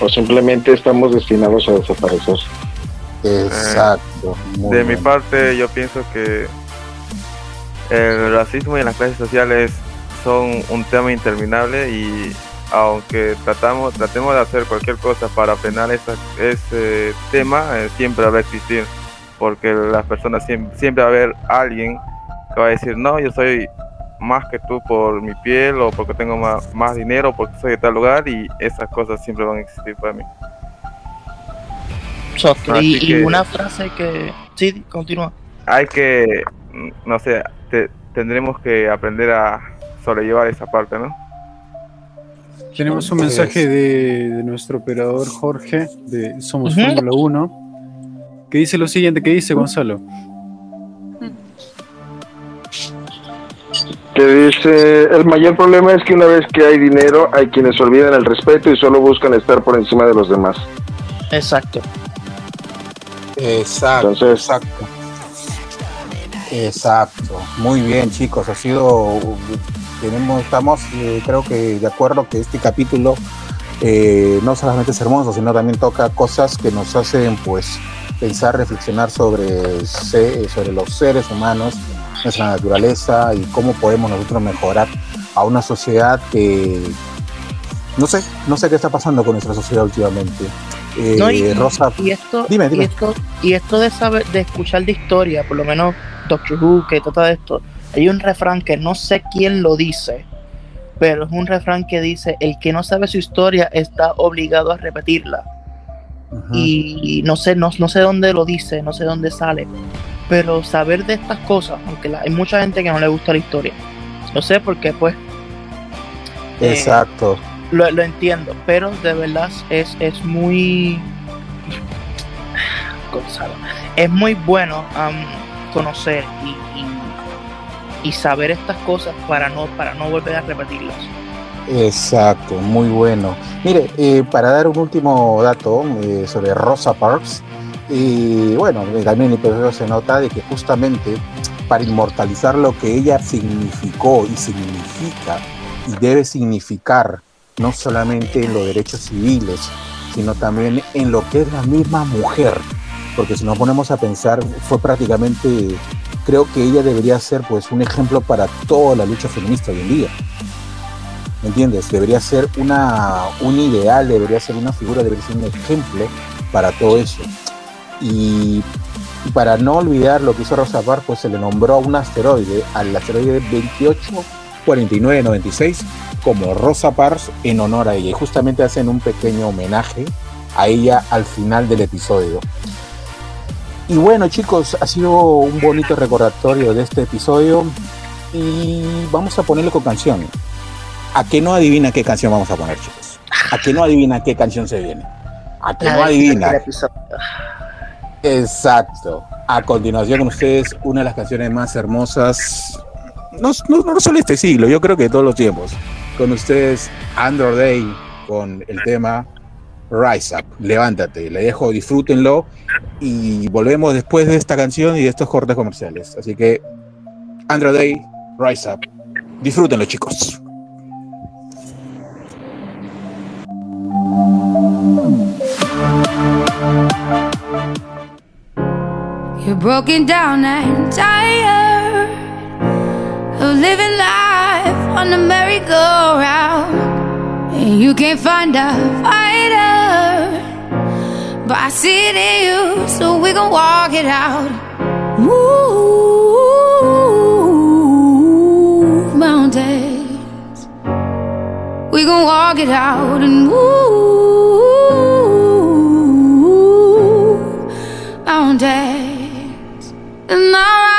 o simplemente estamos destinados a desaparecer. Exacto. muy De mi parte, yo pienso que el racismo y las clases sociales son un tema interminable y aunque tratamos, tratemos de hacer cualquier cosa para frenar esa- ese tema, eh, siempre va a existir, porque las personas siempre, siempre va a haber alguien que va a decir, no, yo soy más que tú por mi piel o porque tengo más, más dinero o porque soy de tal lugar y esas cosas siempre van a existir para mí. Exacto. Y, una frase que. Sí, continúa. hay que, no sé, te- tendremos que aprender a sobrellevar esa parte, ¿no? Tenemos un mensaje de, de nuestro operador Jorge de Somos Ujú. Fórmula 1 que dice lo siguiente, que dice Gonzalo. Que dice, el mayor problema es que una vez que hay dinero, hay quienes olvidan el respeto y solo buscan estar por encima de los demás. Exacto. Exacto, Entonces- exacto. Exacto. Muy bien, chicos. Ha sido. Tenemos, estamos, eh, creo que de acuerdo que este capítulo eh, no solamente es hermoso, sino también toca cosas que nos hacen, pues, pensar, reflexionar sobre, sobre los seres humanos, nuestra naturaleza y cómo podemos nosotros mejorar a una sociedad que. No sé, no sé qué está pasando con nuestra sociedad últimamente. Eh, No, y, Rosa, y esto, Dime, dime. Y esto, y esto de saber, de escuchar de historia, por lo menos Doctor Who, que trata de esto, hay un refrán que no sé quién lo dice, pero es un refrán que dice, el que no sabe su historia está obligado a repetirla. Y no sé, no, no sé dónde lo dice, no sé dónde sale, pero saber de estas cosas, aunque la- hay mucha gente que no le gusta la historia, no sé por qué, pues eh, Exacto. lo, lo entiendo, pero de verdad es, es muy. (sighs) Gonzalo, es muy bueno conocer y, y- y saber estas cosas para no, para no volver a repetirlas. Exacto, muy bueno. Mire, eh, para dar un último dato eh, sobre Rosa Parks, y bueno, eh, también el se nota de que justamente para inmortalizar lo que ella significó y significa y debe significar, no solamente en los derechos civiles, sino también en lo que es la misma mujer. Porque si nos ponemos a pensar, fue prácticamente, creo que ella debería ser pues un ejemplo para toda la lucha feminista hoy en día. ¿Me entiendes? Debería ser una, un ideal, debería ser una figura, debería ser un ejemplo para todo eso. Y, para no olvidar lo que hizo Rosa Parks, pues se le nombró a un asteroide, al asteroide 284996, como Rosa Parks en honor a ella. Y justamente hacen un pequeño homenaje a ella al final del episodio. Y bueno chicos, ha sido un bonito recordatorio de este episodio y vamos a ponerle con canción. ¿A qué no adivina qué canción vamos a poner chicos? ¿A qué no adivina qué canción se viene? ¿A qué La no adivina? Exacto. A continuación con ustedes, una de las canciones más hermosas, no, no, no solo este siglo, yo creo que de todos los tiempos. Con ustedes, Andrew Day, con el tema Rise Up, levántate. Le dejo, disfrútenlo y volvemos después de esta canción y de estos cortes comerciales. Así que, Andrew Day, Rise Up. Disfrútenlo, chicos. You're broken down and tired of living life on the merry-go-round. And you can't find a fighter, but I see it in you, so we gon' walk it out. Move mountains, we gon' walk it out and move mountains. And I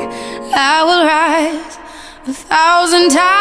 I will rise a thousand times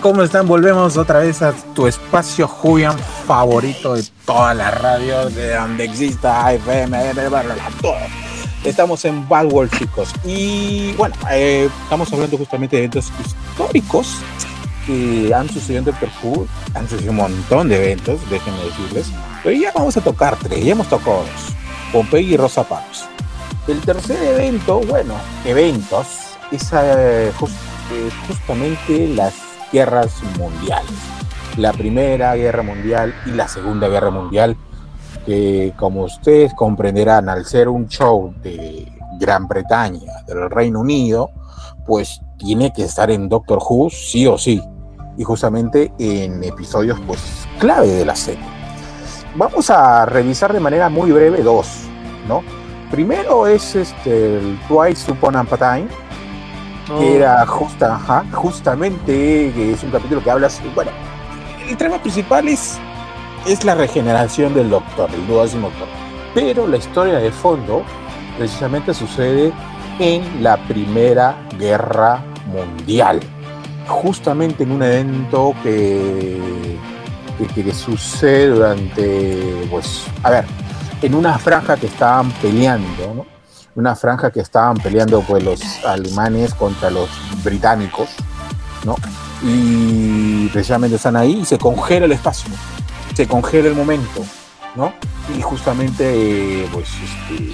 ¿cómo están? Volvemos otra vez a tu espacio Julian favorito de toda la radio, de donde exista FM, bla. Estamos en Bad World, chicos. Y bueno, eh, estamos hablando justamente de eventos históricos que han sucedido en Doctor Who. Han sucedido un montón de eventos, déjenme decirles. Pero ya vamos a tocar tres, ya hemos tocado dos. Pompeii y Rosa Parks. El tercer evento, bueno, eventos, es eh, jus- eh, justamente las guerras mundiales. La Primera Guerra Mundial y la Segunda Guerra Mundial, que como ustedes comprenderán, al ser un show de Gran Bretaña, del Reino Unido, pues tiene que estar en Doctor Who sí o sí. Y justamente en episodios pues clave de la serie. Vamos a revisar de manera muy breve dos, ¿no? Primero es este, el Twice Upon a Time, que era justa, ajá, justamente, que es un capítulo que habla, sobre- bueno, el tema principal es, es la regeneración del Doctor, el duodécimo Doctor. Pero la historia de fondo precisamente sucede en la Primera Guerra Mundial, justamente en un evento que, que, que sucede durante, pues, a ver, en una franja que estaban peleando, ¿no? Una franja que estaban peleando pues los alemanes contra los británicos, ¿no? Y precisamente están ahí y se congela el espacio, se congela el momento, ¿no? Y justamente, pues, este,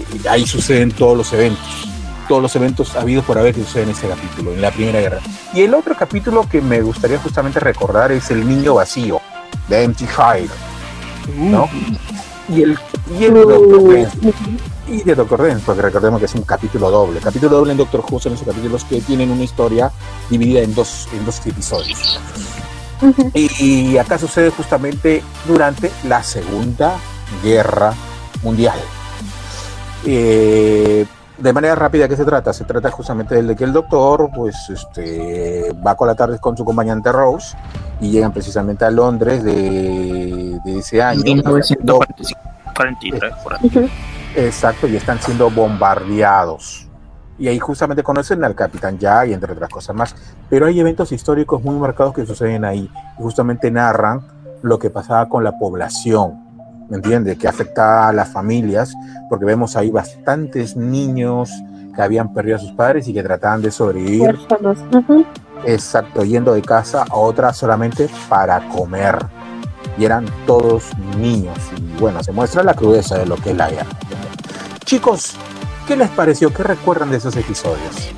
eh, ahí suceden todos los eventos, todos los eventos habidos por haber que suceden en ese capítulo, en la Primera Guerra. Y el otro capítulo que me gustaría justamente recordar es El Niño Vacío, de Empty Fire, ¿no? Y el, y el Doctor y de Doctor Dance, porque recordemos que es un capítulo doble. Capítulo doble en Doctor Who son esos capítulos que tienen una historia dividida en dos, en dos episodios. Y, y acá sucede justamente durante la Segunda Guerra Mundial. Eh, de manera rápida, ¿qué se trata? Se trata justamente de que el doctor pues, este, va con la tarde con su acompañante Rose y llegan precisamente a Londres de, de ese año. 1945, 43, por ahí. Exacto, y están siendo bombardeados. Y ahí justamente conocen al Capitán Jack y entre otras cosas más. Pero hay eventos históricos muy marcados que suceden ahí. Y justamente narran lo que pasaba con la población. ¿Me entiendes? Que afectaba a las familias. Porque vemos ahí bastantes niños que habían perdido a sus padres y que trataban de sobrevivir. Exacto, yendo de casa a otra solamente para comer. Y eran todos niños. Y bueno, se muestra la crudeza de lo que es la guerra. Chicos, ¿qué les pareció? ¿Qué recuerdan de esos episodios?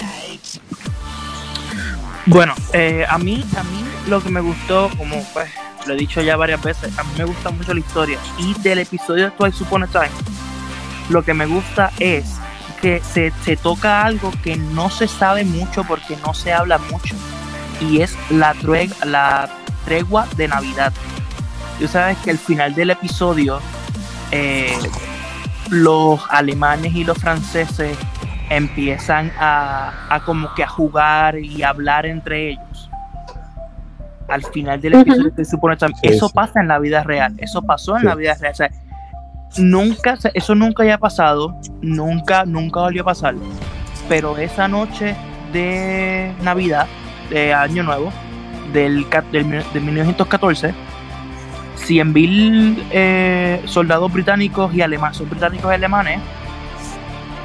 Bueno, eh, a mí, a mí lo que me gustó, como pues lo he dicho ya varias veces, a mí me gusta mucho la historia y del episodio de Twice Upon Time, lo que me gusta es que se, se toca algo que no se sabe mucho porque no se habla mucho y es la, la tregua de Navidad. Tú sabes que al final del episodio eh, los alemanes y los franceses empiezan a, a como que a jugar y hablar entre ellos. Al final del episodio que supone también. Sí, eso sí. pasa en la vida real. Eso pasó en Sí. la vida real. O sea, nunca, se- eso nunca haya pasado. Nunca, nunca volvió a pasar. Pero esa noche de Navidad, de Año Nuevo, del, del, mil- de 1914, 100.000 eh, soldados británicos y alemanes, son británicos y alemanes,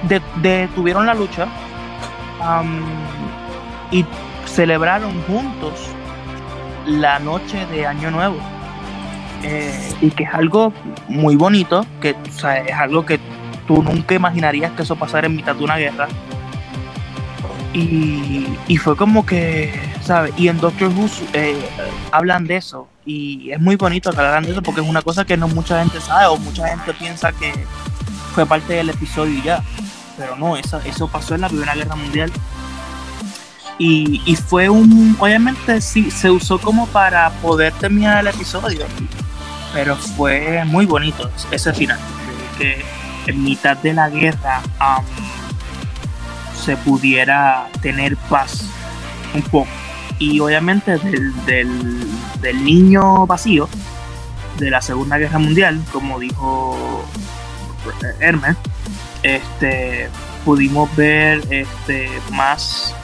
de- detuvieron la lucha y celebraron juntos la noche de Año Nuevo. Eh, y que es algo muy bonito, que o es algo que tú nunca imaginarías que eso pasara en mitad de una guerra. Y, y fue como que, ¿sabes? Y en Doctor Who eh, hablan de eso. Y es muy bonito que hablan de eso porque es una cosa que no mucha gente sabe o mucha gente piensa que fue parte del episodio ya. Pero no, eso, eso pasó en la Primera Guerra Mundial. Y, fue un. Obviamente sí, se usó como para poder terminar el episodio. Pero fue muy bonito ese final. Que en mitad de la guerra se pudiera tener paz un poco. Y obviamente del, del, del niño vacío de la Segunda Guerra Mundial, como dijo Hermes, este, pudimos ver este, más.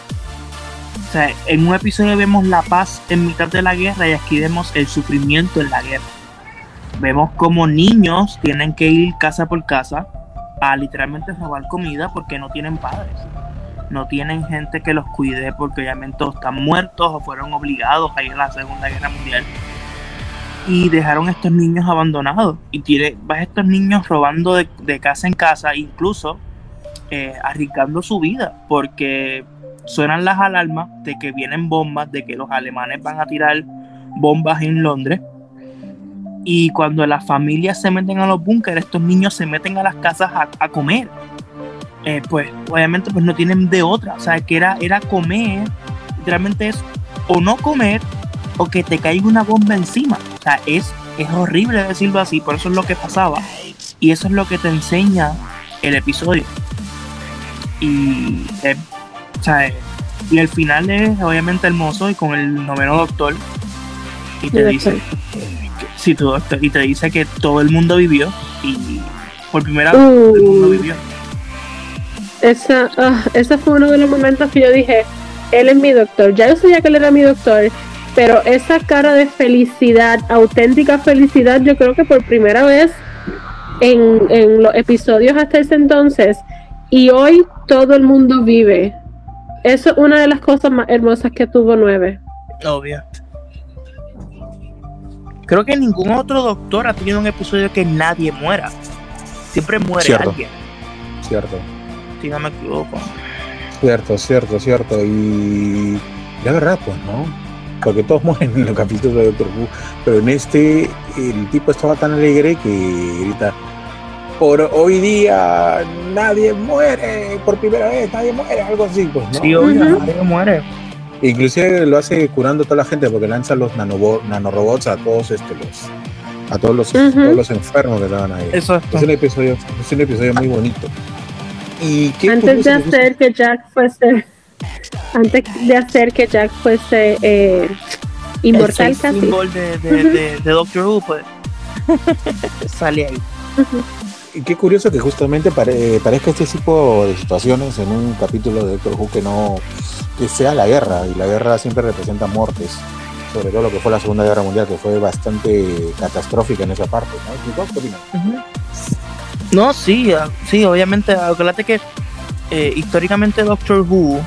En un episodio vemos la paz en mitad de la guerra y aquí vemos el sufrimiento en la guerra. Vemos como niños tienen que ir casa por casa a literalmente robar comida porque no tienen padres. No tienen gente que los cuide porque obviamente o están muertos o fueron obligados a ir a la Segunda Guerra Mundial. Y dejaron a estos niños abandonados. Y tiene, vas estos niños robando de, de casa en casa, incluso eh, arriesgando su vida, porque suenan las alarmas de que vienen bombas, de que los alemanes van a tirar bombas en Londres. Y cuando las familias se meten a los búnkeres, estos niños se meten a las casas a, comer. Eh, pues obviamente pues no tienen de otra. O sea, que era, era comer, literalmente es o no comer o que te caiga una bomba encima. O sea, es, es horrible decirlo así, pero eso es lo que pasaba. Y eso es lo que te enseña el episodio. Y, eh, o sea, eh, y el final es obviamente hermoso y con el noveno doctor. Y te dice, que- sí, tu doctor, y te dice que todo el mundo vivió y por primera vez todo el mundo Uh, vivió. esa, ah, ese fue uno de los momentos que yo dije, él es mi doctor. Ya yo sabía que él era mi doctor, pero esa cara de felicidad, auténtica felicidad, yo creo que por primera vez en, en los episodios hasta ese entonces, y hoy todo el mundo vive. Eso es una de las cosas más hermosas que tuvo nueve. Obvio. Creo que ningún otro doctor ha tenido un episodio que nadie muera. Siempre muere Cierto. alguien, Cierto, si no me equivoco. cierto, cierto, cierto. Y la verdad, pues, ¿no? Porque todos (laughs) mueren en los capítulos de Doctor Who, pero en este el tipo estaba tan alegre que grita, por hoy día nadie muere, por primera vez nadie muere, algo así, pues, ¿no? Sí, obvio, Ujú. nadie muere. Inclusive lo hace curando a toda la gente porque lanza los nanorobots a todos este los a todos los, todos los enfermos que estaban ahí. Exacto. Es un episodio, es un episodio muy bonito. Y qué Antes de hacer que Jack fuese, antes de hacer que Jack fuese eh, inmortal el casi. símbolo de, de, de- de Doctor Who, pues, (laughs) sale ahí. Y qué curioso que justamente pare- parezca este tipo de situaciones en un capítulo de Doctor Who que no que sea la guerra y la guerra siempre representa muertes sobre todo lo que fue la Segunda Guerra Mundial que fue bastante catastrófica en esa parte ¿no? No, sí, ah, sí, obviamente, acuérdate que eh, históricamente Doctor Who,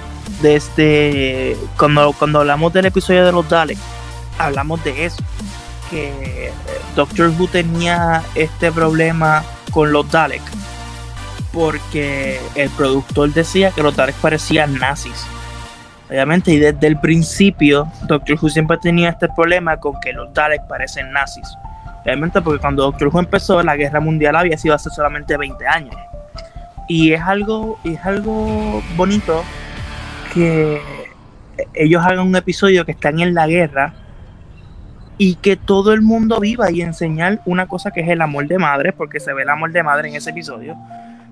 desde cuando, cuando hablamos del episodio de los Daleks, hablamos de eso, que eh, Doctor Who tenía este problema con los Daleks, porque el productor decía que los Daleks parecían nazis. Obviamente, y desde el principio, Doctor Who siempre tenía este problema con que los Daleks parecen nazis. Realmente porque cuando Doctor Who empezó, la guerra mundial había sido hace solamente 20 años. Y es algo, es algo bonito que ellos hagan un episodio que están en la guerra y que todo el mundo viva y enseñar una cosa que es el amor de madre, porque se ve el amor de madre en ese episodio.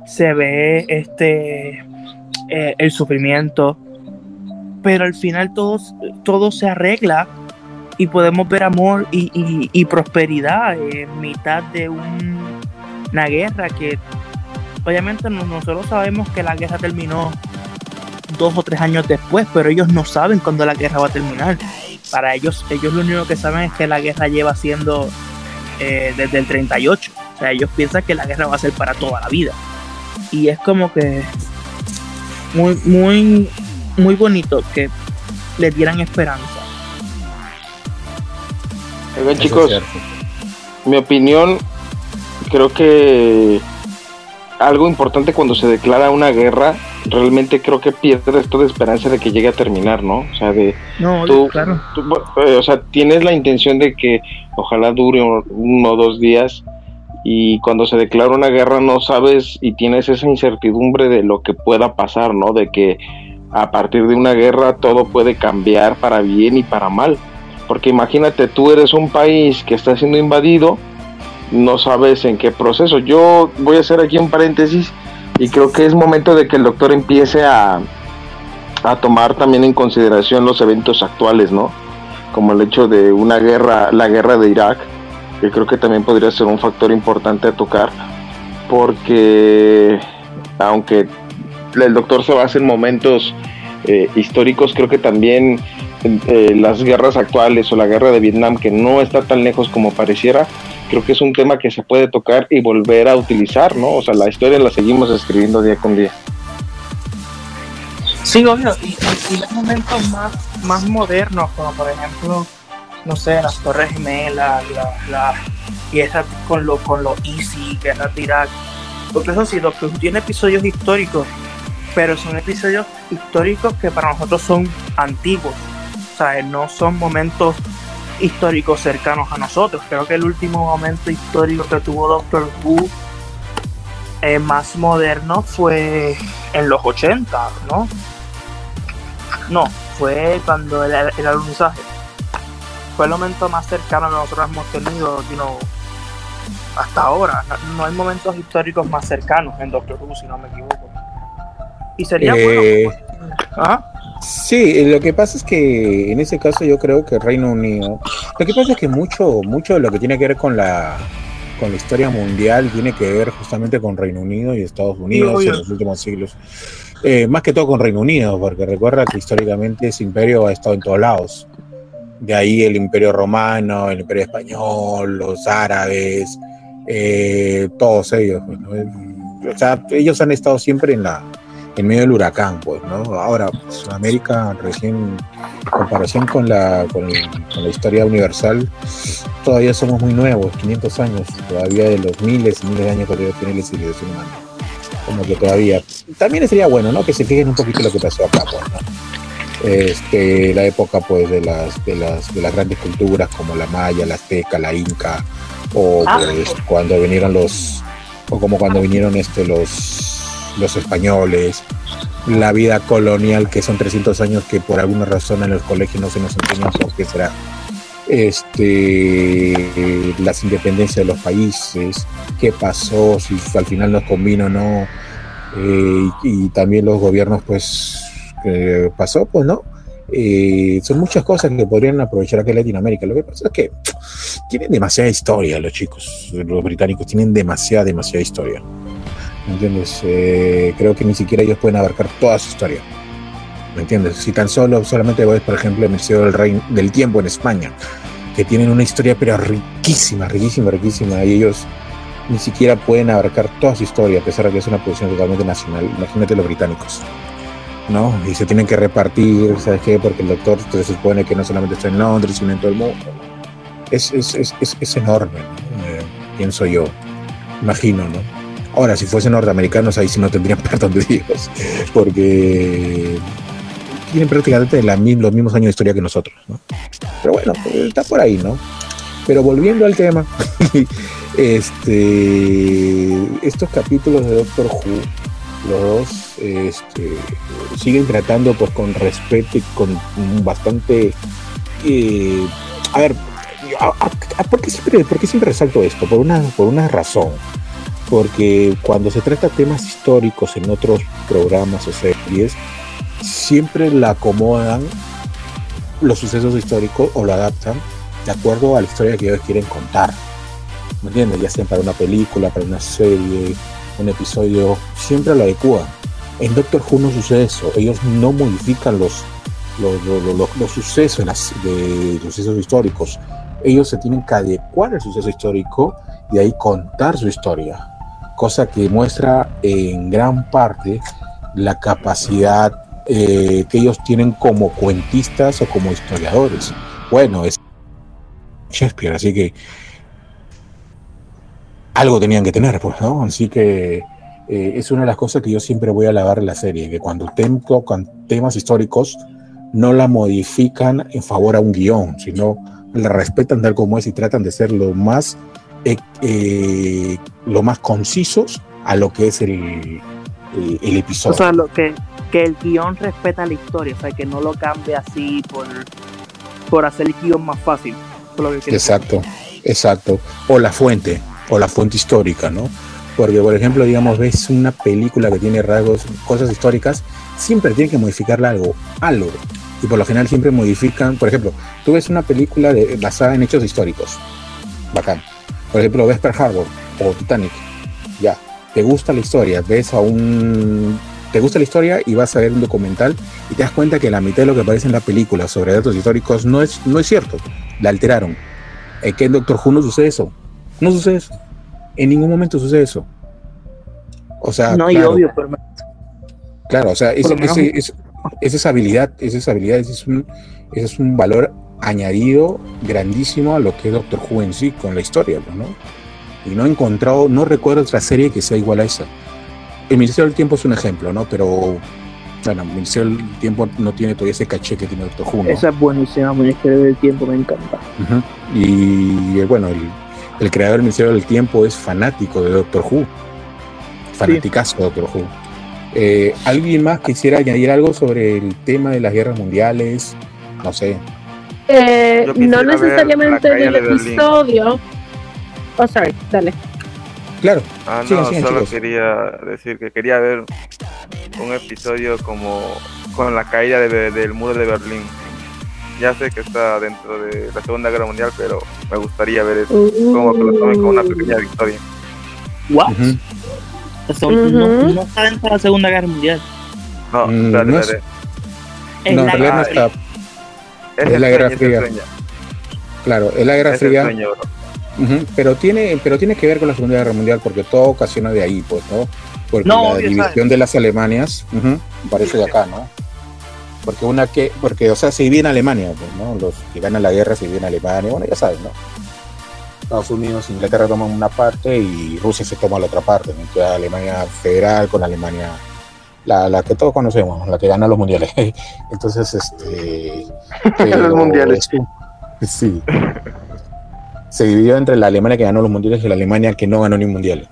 Se ve este eh, el sufrimiento, pero al final todo, todo se arregla y podemos ver amor y, y- prosperidad en mitad de un- una guerra que obviamente no- nosotros sabemos que la guerra terminó dos o tres años después, pero ellos no saben cuándo la guerra va a terminar. Para ellos, ellos lo único que saben es que la guerra lleva siendo eh, desde el 38. O sea, ellos piensan que la guerra va a ser para toda la vida. Y es como que muy, muy, muy bonito que le dieran esperanza. Oigan, chicos, mi opinión, creo que algo importante cuando se declara una guerra, realmente creo que pierdes toda esperanza de que llegue a terminar, ¿no? O sea, de No, Tú- claro. tú, eh, o sea, tienes la intención de que ojalá dure un- uno o dos días y cuando se declara una guerra no sabes y tienes esa incertidumbre de lo que pueda pasar, ¿no? De que a partir de una guerra todo puede cambiar para bien y para mal. Porque imagínate, tú eres un país que está siendo invadido, no sabes en qué proceso. Yo voy a hacer aquí un paréntesis y creo que es momento de que el doctor empiece a, a tomar también en consideración los eventos actuales, ¿no? Como el hecho de una guerra, la guerra de Irak, que creo que también podría ser un factor importante a tocar, porque aunque el doctor se basa en momentos eh, históricos, creo que también eh, las guerras actuales o la guerra de Vietnam, que no está tan lejos como pareciera, creo que es un tema que se puede tocar y volver a utilizar, ¿no? O sea, la historia la seguimos escribiendo día con día. Sí, obvio. Y, y- y los momentos más, más modernos, como por ejemplo, no sé, las Torres Gemelas, la, la guerra con lo, con lo Easy, guerra de Irak. Porque eso sí, Doctor tiene episodios históricos, pero son episodios históricos que para nosotros son antiguos. O sea, no son momentos históricos cercanos a nosotros. Creo que el último momento histórico que tuvo Doctor Who eh, más moderno fue en los 80, ¿no? No, fue cuando el, el alunizaje. Fue el momento más cercano que nosotros hemos tenido, you know, hasta ahora. No, no hay momentos históricos más cercanos en Doctor Who, si no me equivoco. Y sería Eh, bueno. Ajá. Sí, lo que pasa es que en ese caso yo creo que Reino Unido, lo que pasa es que mucho, mucho de lo que tiene que ver con la con la historia mundial tiene que ver justamente con Reino Unido y Estados Unidos en los últimos siglos. Eh, más que todo con Reino Unido, porque recuerda que históricamente ese imperio ha estado en todos lados. De ahí el imperio romano, el imperio español, los árabes, eh, todos ellos. pues, ¿no? O sea, ellos han estado siempre en la, en medio del huracán, pues, ¿no? Ahora, Sudamérica recién, en comparación con la, con, con la historia universal, todavía somos muy nuevos, 500 años, todavía de los miles y miles de años que todavía tiene la civilización humana. Como que todavía. También sería bueno, ¿no? Que se fijen un poquito lo que pasó acá, pues, ¿no? Este, la época, pues, de las, de las, de las grandes culturas como la maya, la azteca, la inca, o Ah. pues, cuando vinieron los, o como cuando vinieron este, los, los españoles, la vida colonial, que son 300 años que por alguna razón en los colegios no se nos enseñan por qué será. Este, las independencias de los países, qué pasó, si al final nos convino o no, eh, y, también los gobiernos, pues, pasó, pues, ¿no? Eh, son muchas cosas que podrían aprovechar aquí en Latinoamérica. Lo que pasa es que tienen demasiada historia los chicos, los británicos tienen demasiada, demasiada historia. ¿Me entiendes? Eh, creo que ni siquiera ellos pueden abarcar toda su historia. ¿Me entiendes? Si tan solo, solamente ves, por ejemplo, el Museo del, Reino, del Tiempo en España, que tienen una historia pero riquísima, riquísima, riquísima, y ellos ni siquiera pueden abarcar toda su historia, a pesar de que es una producción totalmente nacional. Imagínate los británicos, ¿no? Y se tienen que repartir, ¿sabes qué? Porque el doctor se supone que no solamente está en Londres, sino en todo el mundo. Es, es, es, es, enorme, ¿no? Eh, pienso yo, imagino, ¿no? Ahora, si fuesen norteamericanos, ahí sí no tendrían (laughs) perdón de Dios, porque tienen prácticamente los mismos años de historia que nosotros, ¿no? Pero bueno, está por ahí, ¿no? Pero volviendo al tema, (laughs) este, estos capítulos de Doctor Who, los dos, este, siguen tratando pues con respeto y con bastante, eh, a ver, ¿por, qué siempre, por qué siempre resalto esto? Por una, por una razón. Porque cuando se trata temas históricos en otros programas o series, siempre la acomodan los sucesos históricos o lo adaptan de acuerdo a la historia que ellos quieren contar. ¿Me entiendes? Ya sea para una película, para una serie, un episodio, siempre lo adecúan. En Doctor Who no sucede eso. Ellos no modifican los, los, los- los- los sucesos, las- de, los sucesos históricos. Ellos se tienen que adecuar al suceso histórico y ahí contar su historia. Cosa que muestra en gran parte la capacidad eh, que ellos tienen como cuentistas o como historiadores. Bueno, es Shakespeare, así que algo tenían que tener, pues, ¿no? Así que eh, es una de las cosas que yo siempre voy a alabar en la serie, que cuando tocan temas históricos no la modifican en favor a un guion, sino la respetan tal como es y tratan de ser lo más, eh, eh, lo más concisos a lo que es el, el, el O episodio. sea, lo que, que el guion respeta la historia, o sea, que no lo cambie así por, por hacer el guion más fácil. Por lo que quiero decir. Exacto, exacto. O la fuente, o la fuente histórica, ¿no? Porque, por ejemplo, digamos, ves una película que tiene rasgos, cosas históricas, siempre tienen que modificarle algo, algo. Y por lo general siempre modifican, por ejemplo, tú ves una película de- basada en hechos históricos, bacán. Por ejemplo, ves Pearl Harbor o Titanic, ya, te gusta la historia, ves a un... Te gusta la historia y vas a ver un documental y te das cuenta que la mitad de lo que aparece en la película sobre datos históricos no es, no es cierto, la alteraron. ¿En qué en Doctor Who no sucede eso? No sucede eso. En ningún momento sucede eso. O sea, no, y claro, obvio, pero claro, o sea, ese- esa es habilidad, esa es habilidad, ese es, un, ese es un valor añadido grandísimo a lo que es Doctor Who en sí, con la historia, ¿no? Y no he encontrado, no recuerdo otra serie que sea igual a esa. El Ministerio del Tiempo es un ejemplo, ¿no? Pero, bueno, el Ministerio del Tiempo no tiene todavía ese caché que tiene Doctor Who, ¿no? esa es buenísima, Ministerio del Tiempo, me encanta. Ujú. Y eh, bueno, el, el creador del Ministerio del Tiempo es fanático de Doctor Who. Fanaticazo de Doctor Who. Eh, ¿Alguien más quisiera añadir algo sobre el tema de las guerras mundiales? No sé. Eh, no necesariamente la de Berlín. episodio. Oh, sorry, dale. Claro. Ah, Sigan, no, sigan, solo chicos. quería decir que quería ver un episodio como con la caída de- del muro de Berlín. Ya sé que está dentro de la Segunda Guerra Mundial, pero me gustaría ver eso, como que lo tomen como una pequeña victoria. ¿What? Eso no, está dentro de la Segunda Guerra Mundial. No, Mm, espérate, no es- en la no guerra está. Es, la Guerra sueño, Fría. Claro, es la Guerra es Fría. sueño, Pero tiene, pero tiene que ver con la Segunda Guerra Mundial porque todo ocasiona de ahí, pues, ¿no? Porque No, la obvio, división ¿sabes? de las Alemanias, ujú, parece de acá, ¿no? Porque una que, porque, o sea, se divide en Alemania, pues, ¿no? Los que ganan la guerra se dividen en Alemania, bueno, ya sabes, ¿no? Estados Unidos, Inglaterra toman una parte y Rusia se toma la otra parte, ¿no? Queda Alemania federal con Alemania, la, la que todos conocemos, la que gana los mundiales. (laughs) Entonces, este. (laughs) pero mundiales. es un- Sí. Se dividió entre la Alemania que ganó los mundiales y la Alemania que no ganó ni un mundial.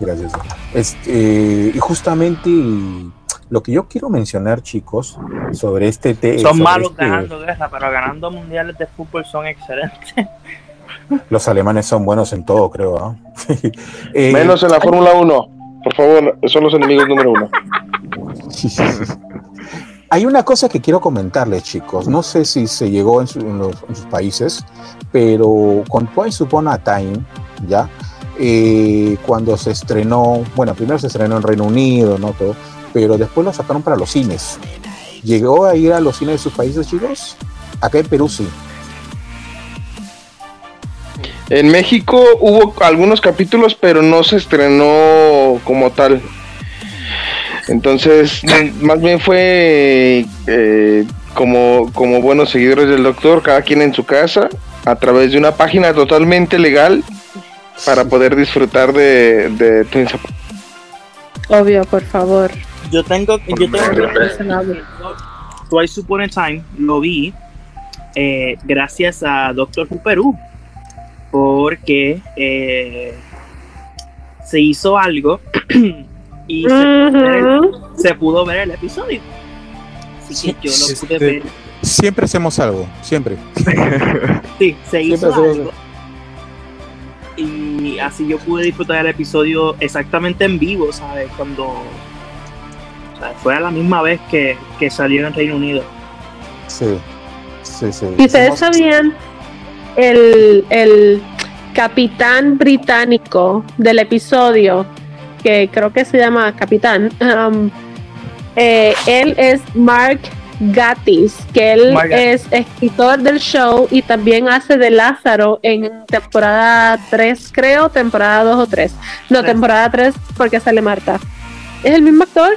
Gracias. Este, y justamente lo que yo quiero mencionar, chicos, sobre este tema. Son malos ganando guerra, pero ganando mundiales de fútbol son excelentes. (laughs) Los alemanes son buenos en todo, creo. ¿ah? Eh, Menos en la Fórmula 1. Por favor, son los enemigos número uno. (laughs) Hay una cosa que quiero comentarles, chicos. No sé si se llegó en, su- sus países, pero con Twice Upon a Time, ¿ya? Eh, cuando se estrenó, bueno, primero se estrenó en Reino Unido, ¿no? Todo, pero después lo sacaron para los cines. ¿Llegó a ir a los cines de sus países, chicos? Acá en Perú sí. En México hubo algunos capítulos, pero no se estrenó como tal. Entonces, (laughs) más bien fue eh, como, como buenos seguidores del doctor, cada quien en su casa, a través de una página totalmente legal para poder disfrutar de, de Twins. Obvio, por favor. Yo tengo, yo tengo que Twice Upon a Time, lo vi eh, gracias a Doctor Who Perú, porque eh, se hizo algo (clears throat) y se, pudo ver el, Ujú. se pudo ver el episodio. Así que yo lo pude Este, ver. Siempre hacemos algo, siempre. Sí, se hizo algo. Y así yo pude disfrutar el episodio exactamente en vivo, ¿sabes? Cuando. O sea, fue a la misma vez que, que salió en Reino Unido. Sí. Sí, sí. Y ustedes sabían el, el capitán británico del episodio, que creo que se llama Capitán, (laughs) um, eh, él es Mark Gatiss, que él Mark es escritor del show y también hace de Lázaro en temporada 3, creo, temporada 2 o 3. No, temporada 3 porque sale Marta. ¿Es el mismo actor?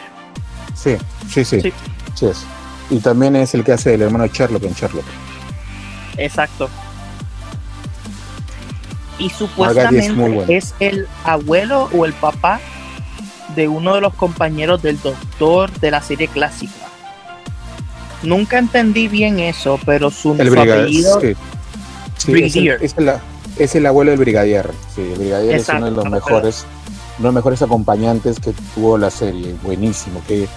Sí, sí, sí. Sí. Sí es. Y también es el que hace el hermano de Sherlock en Sherlock. Exacto. Y es supuestamente muy bueno. es el abuelo o el papá de uno de los compañeros del doctor de la serie clásica. Nunca entendí bien eso, pero su, El brigadier. apellido Sí. Sí, es, el, es el- es el abuelo del brigadier. Sí, el brigadier Exacto, es uno de los mejores, uno de los mejores acompañantes que tuvo la serie. Buenísimo. Que,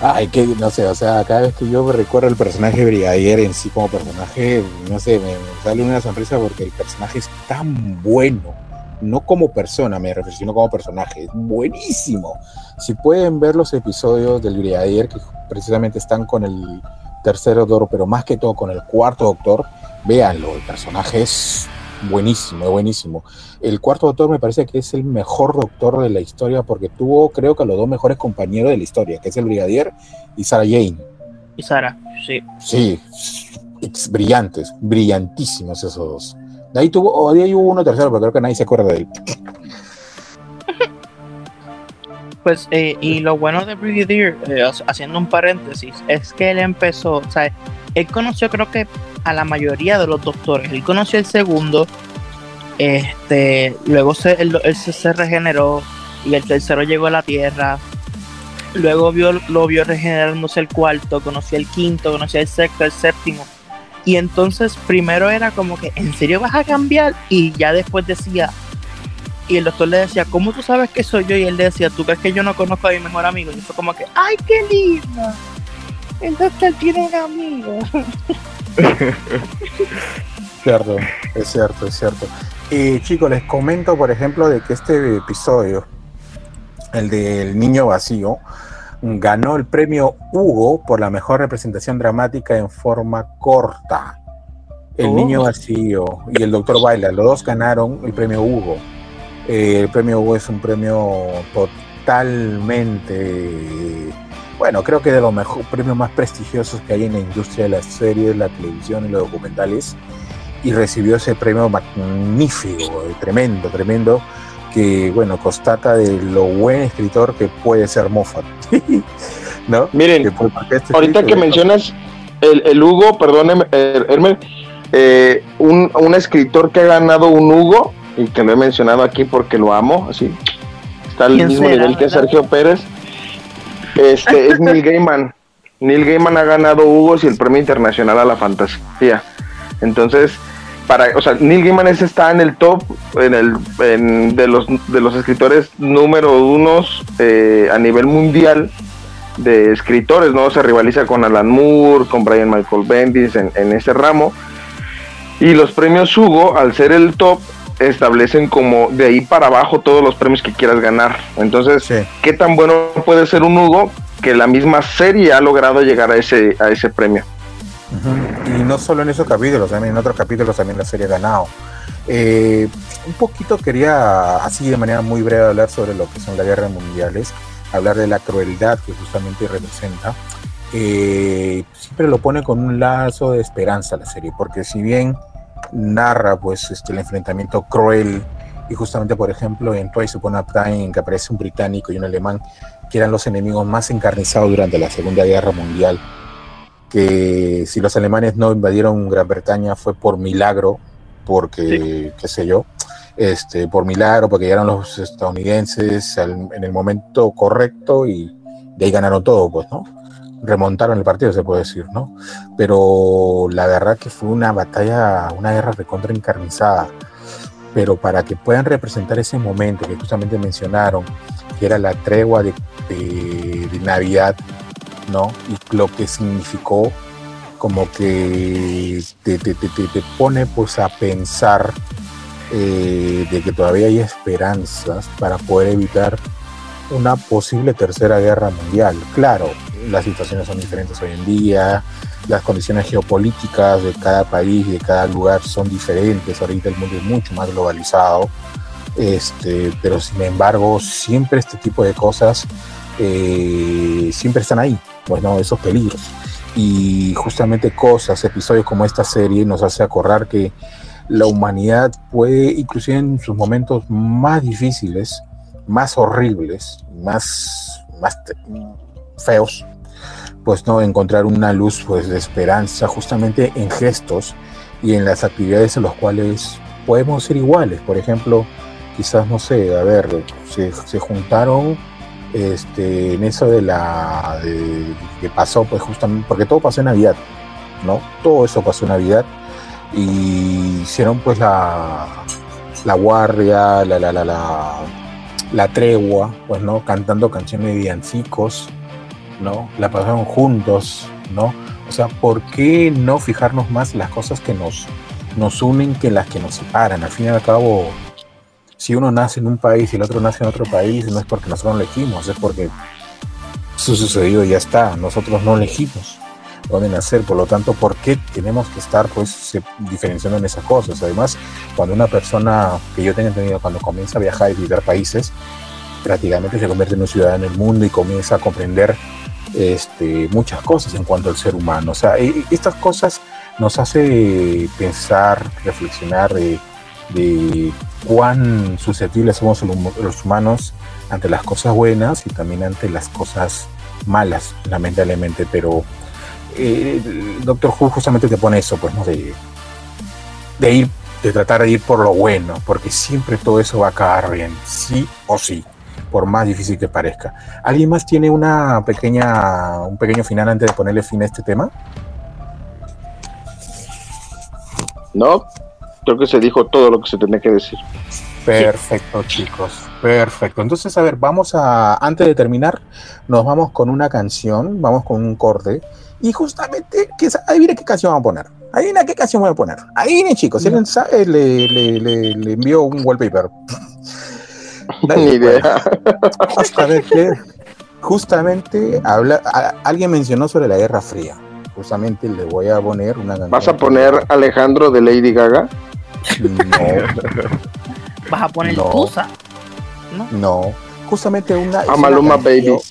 ay, que no sé, o sea, cada vez que yo recuerdo el personaje de brigadier en sí como personaje, no sé, me, me sale una sonrisa porque el personaje es tan bueno. No como persona, me refiero, sino como personaje. Es buenísimo. Si pueden ver los episodios del Brigadier, que precisamente están con el tercer doctor, pero más que todo con el cuarto doctor, véanlo, el personaje es buenísimo, buenísimo. El cuarto doctor me parece que es el mejor doctor de la historia porque tuvo, creo que, los dos mejores compañeros de la historia, que es el Brigadier y Sarah Jane. y Sara, sí. Sí, brillantes, brillantísimos esos dos. De ahí tuvo, o de hubo uno tercero, pero creo que nadie se acuerda de él. (laughs) Pues, eh, y lo bueno de Brigadier, eh, ha- haciendo un paréntesis, es que él empezó, o sea, él conoció creo que a la mayoría de los doctores. Él conoció el segundo, este, luego se, él, él se, se regeneró y el tercero llegó a la Tierra. Luego vio, lo vio regenerándose el cuarto, conoció el quinto, conoció el sexto, el séptimo. Y entonces primero era como que, ¿en serio vas a cambiar? Y ya después decía, y el doctor le decía, ¿cómo tú sabes que soy yo? Y él le decía, ¿tú crees que yo no conozco a mi mejor amigo? Y fue como que, ¡ay, qué lindo! El doctor tiene un amigo. (laughs) Cierto, es cierto, es cierto. Y chicos, les comento, por ejemplo, de que este episodio, el del niño vacío, ganó el premio Hugo por la mejor representación dramática en forma corta. El Oh. niño vacío y el doctor Baila, los dos ganaron el premio Hugo. Eh, el premio Hugo es un premio totalmente, bueno, creo que de los mejor, premios más prestigiosos que hay en la industria de las series, la televisión y los documentales. Y recibió ese premio magnífico, tremendo, tremendo, que bueno, constata de lo buen escritor que puede ser Moffat. (laughs) ¿No? Miren, Que este Ahorita escrito- que mencionas el, el Hugo, perdón, Em- Er- Hermer, eh, un, un escritor que ha ganado un Hugo, y que lo he mencionado aquí porque lo amo, así, está al ¿Quién mismo será, nivel que verdad? Sergio Pérez, este es (laughs) Neil Gaiman. Neil Gaiman ha ganado Hugos y el Premio Internacional a la Fantasía. Entonces, para, o sea, Neil Gaiman está en el top en el, en- de, los, de los escritores número unos eh, a nivel mundial de escritores, ¿no? Se rivaliza con Alan Moore, con Brian Michael Bendis en, en ese ramo. Y los premios Hugo, al ser el top, establecen como de ahí para abajo todos los premios que quieras ganar. Entonces, Sí. ¿qué tan bueno puede ser un Hugo que la misma serie ha logrado llegar a ese, a ese premio? Ujú. Y no solo en esos capítulos, también en otros capítulos también la serie ha ganado. Eh, un poquito quería, así de manera muy breve, hablar sobre lo que son las guerras mundiales, hablar de la crueldad que justamente representa. Eh, siempre lo pone con un lazo de esperanza la serie, porque si bien narra pues este, el enfrentamiento cruel y justamente por ejemplo en Twice Upon a Time que aparece un británico y un alemán que eran los enemigos más encarnizados durante la Segunda Guerra Mundial que si los alemanes no invadieron Gran Bretaña fue por milagro, porque, qué sé yo, este, por milagro, porque llegaron los estadounidenses al- en el momento correcto y de ahí ganaron todo, pues, ¿no? Remontaron el partido, se puede decir, ¿no? Pero la verdad que fue una batalla, una guerra recontra encarnizada. Pero para que puedan representar ese momento que justamente mencionaron, que era la tregua de, de- de Navidad, ¿no? Y lo que significó como que te, te- te- te- pone pues a pensar eh, de que todavía hay esperanzas para poder evitar una posible tercera guerra mundial. Claro, las situaciones son diferentes hoy en día, las condiciones geopolíticas de cada país, de cada lugar son diferentes, ahorita el mundo es mucho más globalizado, este, pero sin embargo siempre este tipo de cosas eh, siempre están ahí, pues no, esos peligros. Y justamente cosas, episodios como esta serie nos hace acordar que la humanidad puede, inclusive en sus momentos más difíciles, más horribles, más, más feos, pues no encontrar una luz pues de esperanza justamente en gestos y en las actividades en los cuales podemos ser iguales. Por ejemplo, quizás no sé, a ver, se, se juntaron este, en eso de la de- que pasó pues justamente porque todo pasó en Navidad, ¿no? Todo eso pasó en Navidad y hicieron pues la la guardia, la la la la, la tregua, pues no, cantando canciones de villancicos, ¿no? La pasaron juntos, ¿no? O sea, ¿por qué no fijarnos más en las cosas que nos, nos unen que las que nos separan? Al fin y al cabo, si uno nace en un país y el otro nace en otro país, no es porque nosotros lo elegimos, es porque eso sucedió y ya está. Nosotros no elegimos dónde nacer, por lo tanto, ¿por qué tenemos que estar pues diferenciando en esas cosas? Además, cuando una persona que yo tengo entendido, cuando comienza a viajar y visitar países, prácticamente se convierte en un ciudadano del mundo y comienza a comprender este, muchas cosas en cuanto al ser humano. O sea, e- estas cosas nos hace pensar, reflexionar de, de cuán susceptibles somos los hum- los humanos ante las cosas buenas y también ante las cosas malas, lamentablemente. Pero eh, Doctor Who justamente te pone eso, pues, ¿no? De, de ir, de tratar de ir por lo bueno, porque siempre todo eso va a acabar bien, sí o sí, por más difícil que parezca. ¿Alguien más tiene una pequeña, un pequeño final antes de ponerle fin a este tema? No, creo que se dijo todo lo que se tenía que decir. Perfecto, chicos. Perfecto. Entonces, a ver, vamos a, antes de terminar, nos vamos con una canción, vamos con un corte. Y justamente, que, adivina qué canción vamos a poner. Adivina qué canción voy a poner. Adivinen, chicos. Si alguien sabe, le, le, le, le envío un wallpaper. (laughs) Ni idea. bueno. Justamente, justamente habla, a- alguien mencionó sobre la Guerra Fría. Justamente le voy a poner una canción. ¿Vas a poner Alejandro de Lady Gaga? No, Vas a poner No. Tusa. no. Justamente una. es A una Maluma canción- Baby.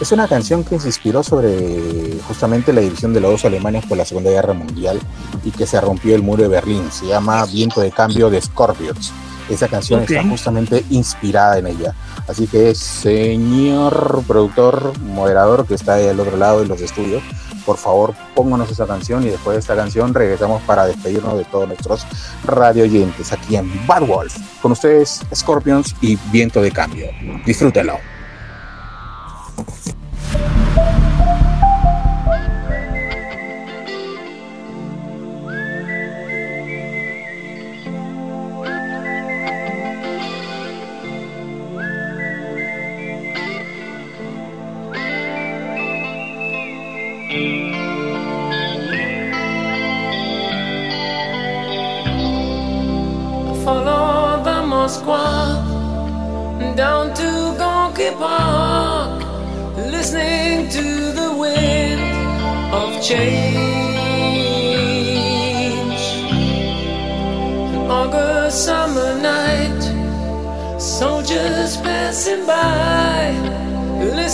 Es una canción que se inspiró sobre justamente la división de los dos alemanes por la Segunda Guerra Mundial y que se rompió el muro de Berlín. Se llama Viento de Cambio de Scorpions. Esa canción está justamente inspirada en ella. Así que, señor productor, moderador que está ahí al otro lado de los estudios, por favor pónganos esa canción y después de esta canción regresamos para despedirnos de todos nuestros radio oyentes aquí en Bad Wolf. Con ustedes, Scorpions y Viento de Cambio. Disfrútenlo.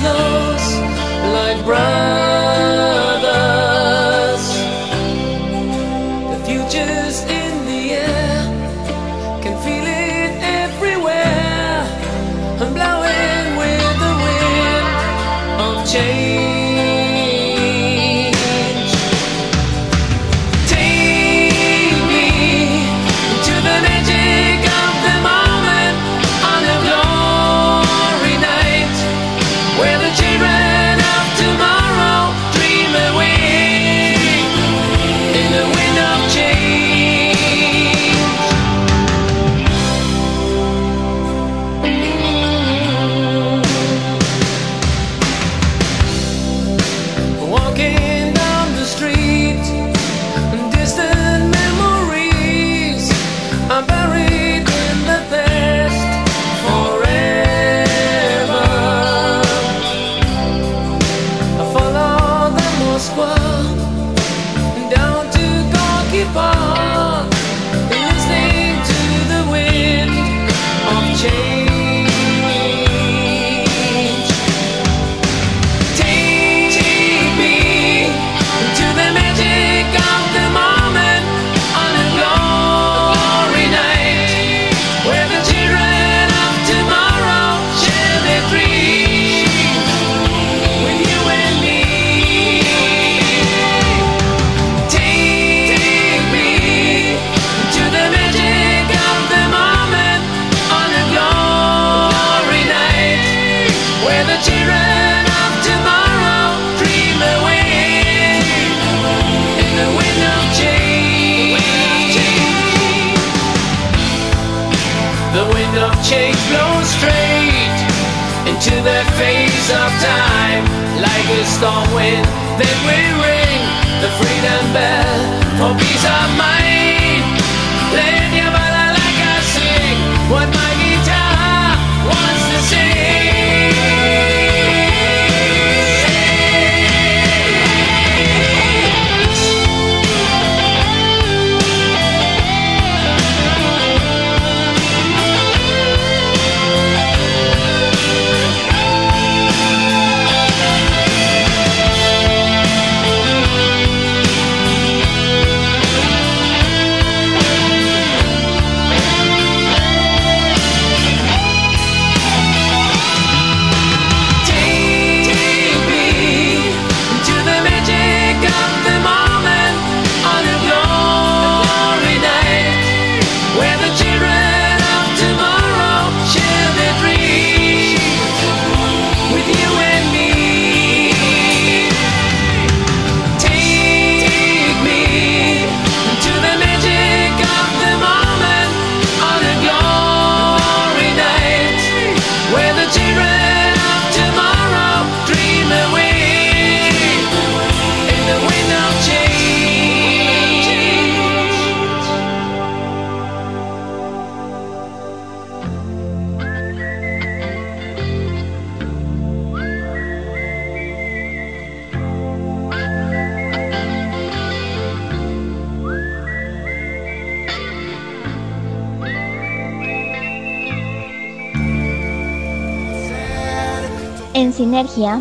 Close, like brothers?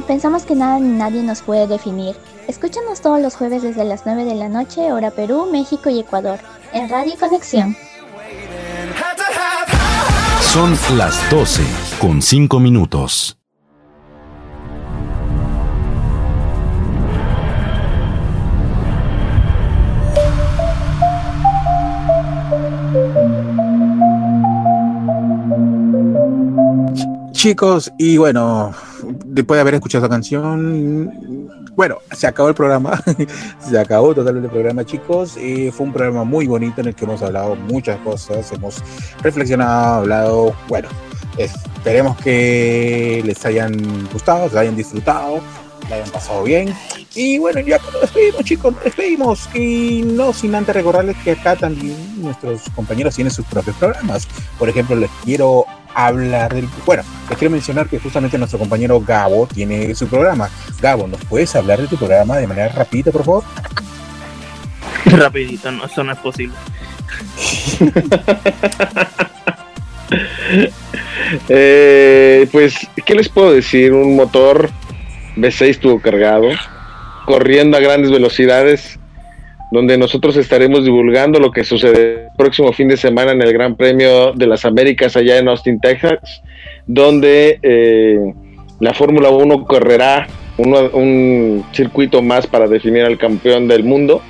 Pensamos que nada ni nadie nos puede definir. Escúchanos todos los jueves desde las 9 de la noche, hora Perú, México y Ecuador, en Radio Conexión. Son las 12 con 5 minutos. Chicos, y bueno, después de haber escuchado esa canción, bueno, se acabó el programa, (laughs) se acabó totalmente el programa, chicos. Eh, fue un programa muy bonito en el que hemos hablado muchas cosas, hemos reflexionado, hablado, bueno, esperemos que les hayan gustado, les hayan disfrutado, la hayan pasado bien. Y bueno, ya nos despedimos, chicos, nos despedimos. Y no sin antes recordarles que acá también nuestros compañeros tienen sus propios programas. Por ejemplo, les quiero hablar del. Bueno, les quiero mencionar que justamente nuestro compañero Gabo tiene su programa. Gabo, ¿nos puedes hablar de tu programa de manera rapidita, por favor? (laughs) Rapidito, no, eso no es posible. (laughs) Eh, pues, ¿qué les puedo decir? Un motor V6 estuvo cargado, corriendo a grandes velocidades, donde nosotros estaremos divulgando lo que sucede el próximo fin de semana en el Gran Premio de las Américas allá en Austin, Texas, donde eh, la Fórmula 1 correrá uno- un circuito más para definir al campeón del mundo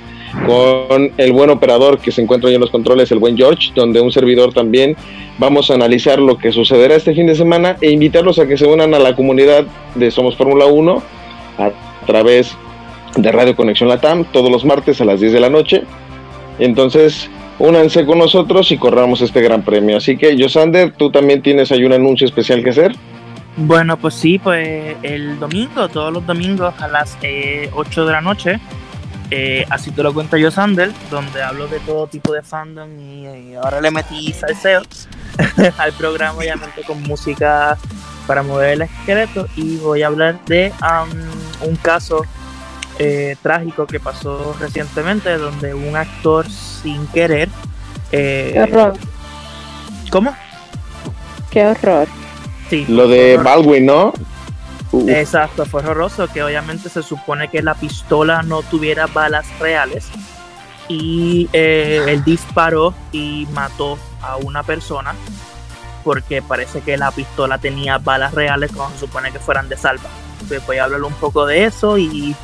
con el buen operador que se encuentra ahí en los controles, el buen George, donde un servidor también vamos a analizar lo que sucederá este fin de semana e invitarlos a que se unan a la comunidad de Somos Fórmula 1 a través de Radio Conexión Latam todos los martes a las 10 de la noche. Entonces, únanse con nosotros y corramos este gran premio. Así que, Josander, tú también tienes ahí un anuncio especial que hacer. Bueno, pues sí, pues el domingo, todos los domingos a las eh, 8 de la noche, eh, así te lo cuento yo, Sander, donde hablo de todo tipo de fandom y, y ahora le metí salseo (laughs) al programa, obviamente con música para mover el esqueleto y voy a hablar de um, un caso eh, trágico que pasó recientemente donde un actor sin querer... eh, Qué horror. ¿Cómo? Qué horror. Sí, Lo de horror. Baldwin, ¿no? Uh, Exacto, fue horroroso que obviamente se supone que la pistola no tuviera balas reales y eh, él disparó y mató a una persona porque parece que la pistola tenía balas reales cuando se supone que fueran de salva. Voy a hablar un poco de eso y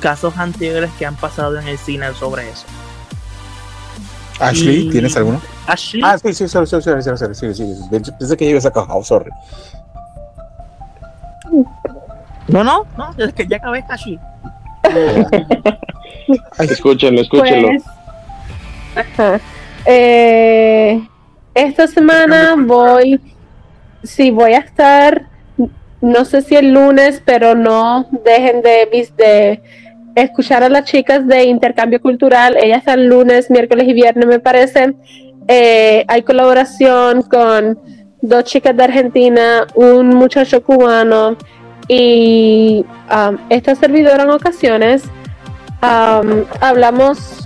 casos anteriores que han pasado en el cine sobre eso. Ashley, Y- ¿tienes alguno? Ashley, Ah, sí, sí, sorry, sorry, sorry, sorry, sorry, sí, sí, sí. Pensé que ibas a acabar, sorry. no, no, no, es que ya acabé Ashley. escúchenlo, (laughs) escúchenlo. Pues, ajá. Eh, esta semana voy, sí, voy a estar no sé si el lunes, pero no dejen de, de escuchar a las chicas de intercambio cultural. Ellas están lunes, miércoles y viernes, me parece. Eh, hay colaboración con dos chicas de Argentina, un muchacho cubano y um, esta servidora en ocasiones. um, hablamos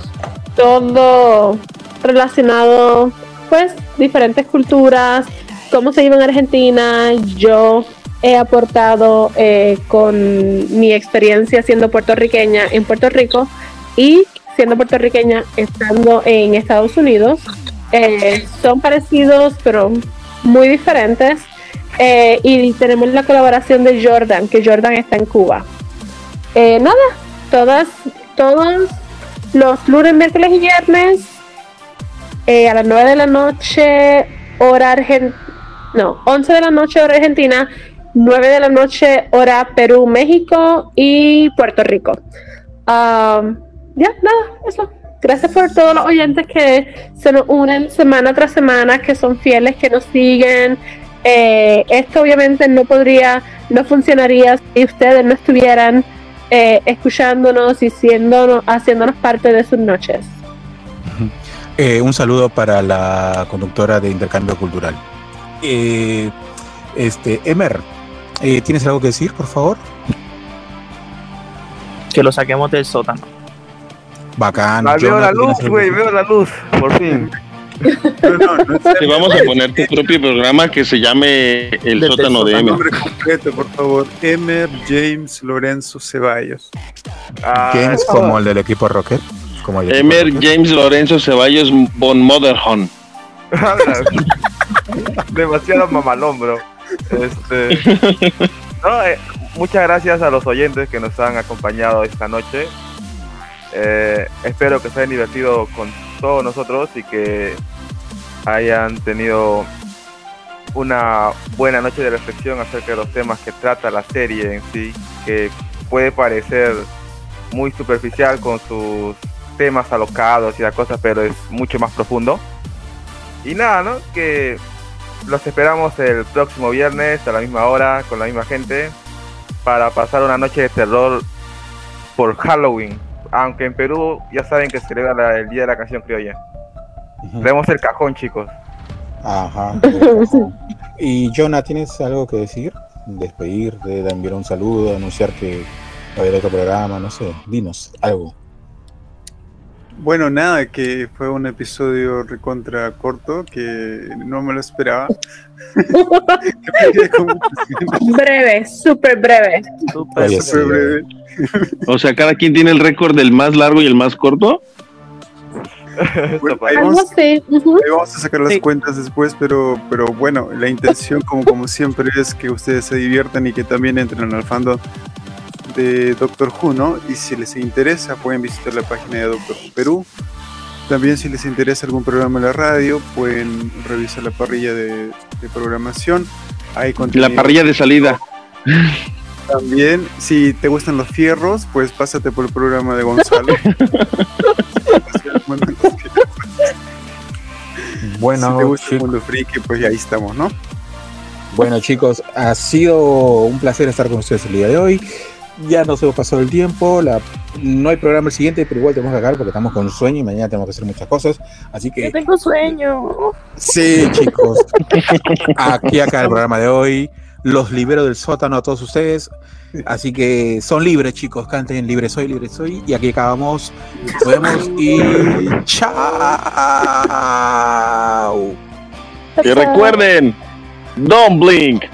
todo relacionado, pues, diferentes culturas, cómo se vive en Argentina. Yo he aportado eh, con mi experiencia siendo puertorriqueña en Puerto Rico y siendo puertorriqueña estando en Estados Unidos. Eh, son parecidos, pero muy diferentes. Eh, y tenemos la colaboración de Jordan, que Jordan está en Cuba. Eh, nada, todas, todos los lunes, miércoles y viernes a las 9 de la noche, hora argentina. No, 11 de la noche, hora argentina. 9 de la noche, hora Perú, México y Puerto Rico. Um, ya, nada, eso. Gracias por todos los oyentes que se nos unen semana tras semana, que son fieles, que nos siguen. Eh, esto obviamente no podría, no funcionaría si ustedes no estuvieran eh, escuchándonos y siendo, haciéndonos parte de sus noches. Eh, un saludo para la conductora de intercambio cultural. Este, Emer, eh, ¿tienes algo que decir, por favor? Que lo saquemos del sótano. Bacán. Ah, veo la ¿tienes luz, güey, veo la luz, por fin. (laughs) Te vamos a poner tu propio programa que se llame El Desde sótano de Emer. Nombre completo, por favor. Emer James Lorenzo Ceballos. James como el del equipo Rocket. Como el equipo Emer Rocket. James Lorenzo Ceballos von Motherhorn. (laughs) Demasiado mamalón, bro. Este, (laughs) no, eh, muchas gracias a los oyentes que nos han acompañado esta noche. Eh, espero que se hayan divertido con todos nosotros y que hayan tenido una buena noche de reflexión acerca de los temas que trata la serie en sí, que puede parecer muy superficial con sus temas alocados y la cosa, pero es mucho más profundo. Y nada, ¿no? Que los esperamos el próximo viernes a la misma hora, con la misma gente, para pasar una noche de terror por Halloween. Aunque en Perú ya saben que se celebra la- el Día de la Canción Criolla. Tenemos el cajón, chicos. Ajá. (laughs) y Jonah, ¿tienes algo que decir? Despedirte, de enviar un saludo, anunciar que va a haber otro programa, no sé. Dinos algo. Bueno, nada, que fue un episodio recontra corto que no me lo esperaba. (laughs) (laughs) Breve, súper breve. Súper sí. breve. O sea, cada quien tiene el récord del más largo y el más corto. Bueno, ahí ahí vamos a sacar las cuentas después, pero, pero bueno, la intención, como, como siempre, es que ustedes se diviertan y que también entren al fandom de Doctor Who, ¿no? Y si les interesa, pueden visitar la página de Doctor Who Perú. También, si les interesa algún programa en la radio, pueden revisar la parrilla de, de programación. Hay La parrilla de salida. También, si te gustan los fierros, pues pásate por el programa de Gonzalo. (laughs) Bueno, si te gusta el chicos. mundo friki, pues ahí estamos, ¿no? Bueno, chicos, ha sido un placer estar con ustedes el día de hoy. Ya nos hemos pasado el tiempo. La, no hay programa el siguiente, pero igual tenemos que acabar porque estamos con sueño y mañana tenemos que hacer muchas cosas. Así que tengo sueño. Sí, chicos. Aquí acá el programa de hoy. Los libero del sótano a todos ustedes. Así que son libres, chicos. Canten libre soy, libre soy. Y aquí acabamos. Nos vemos y chao. Y recuerden, don't blink.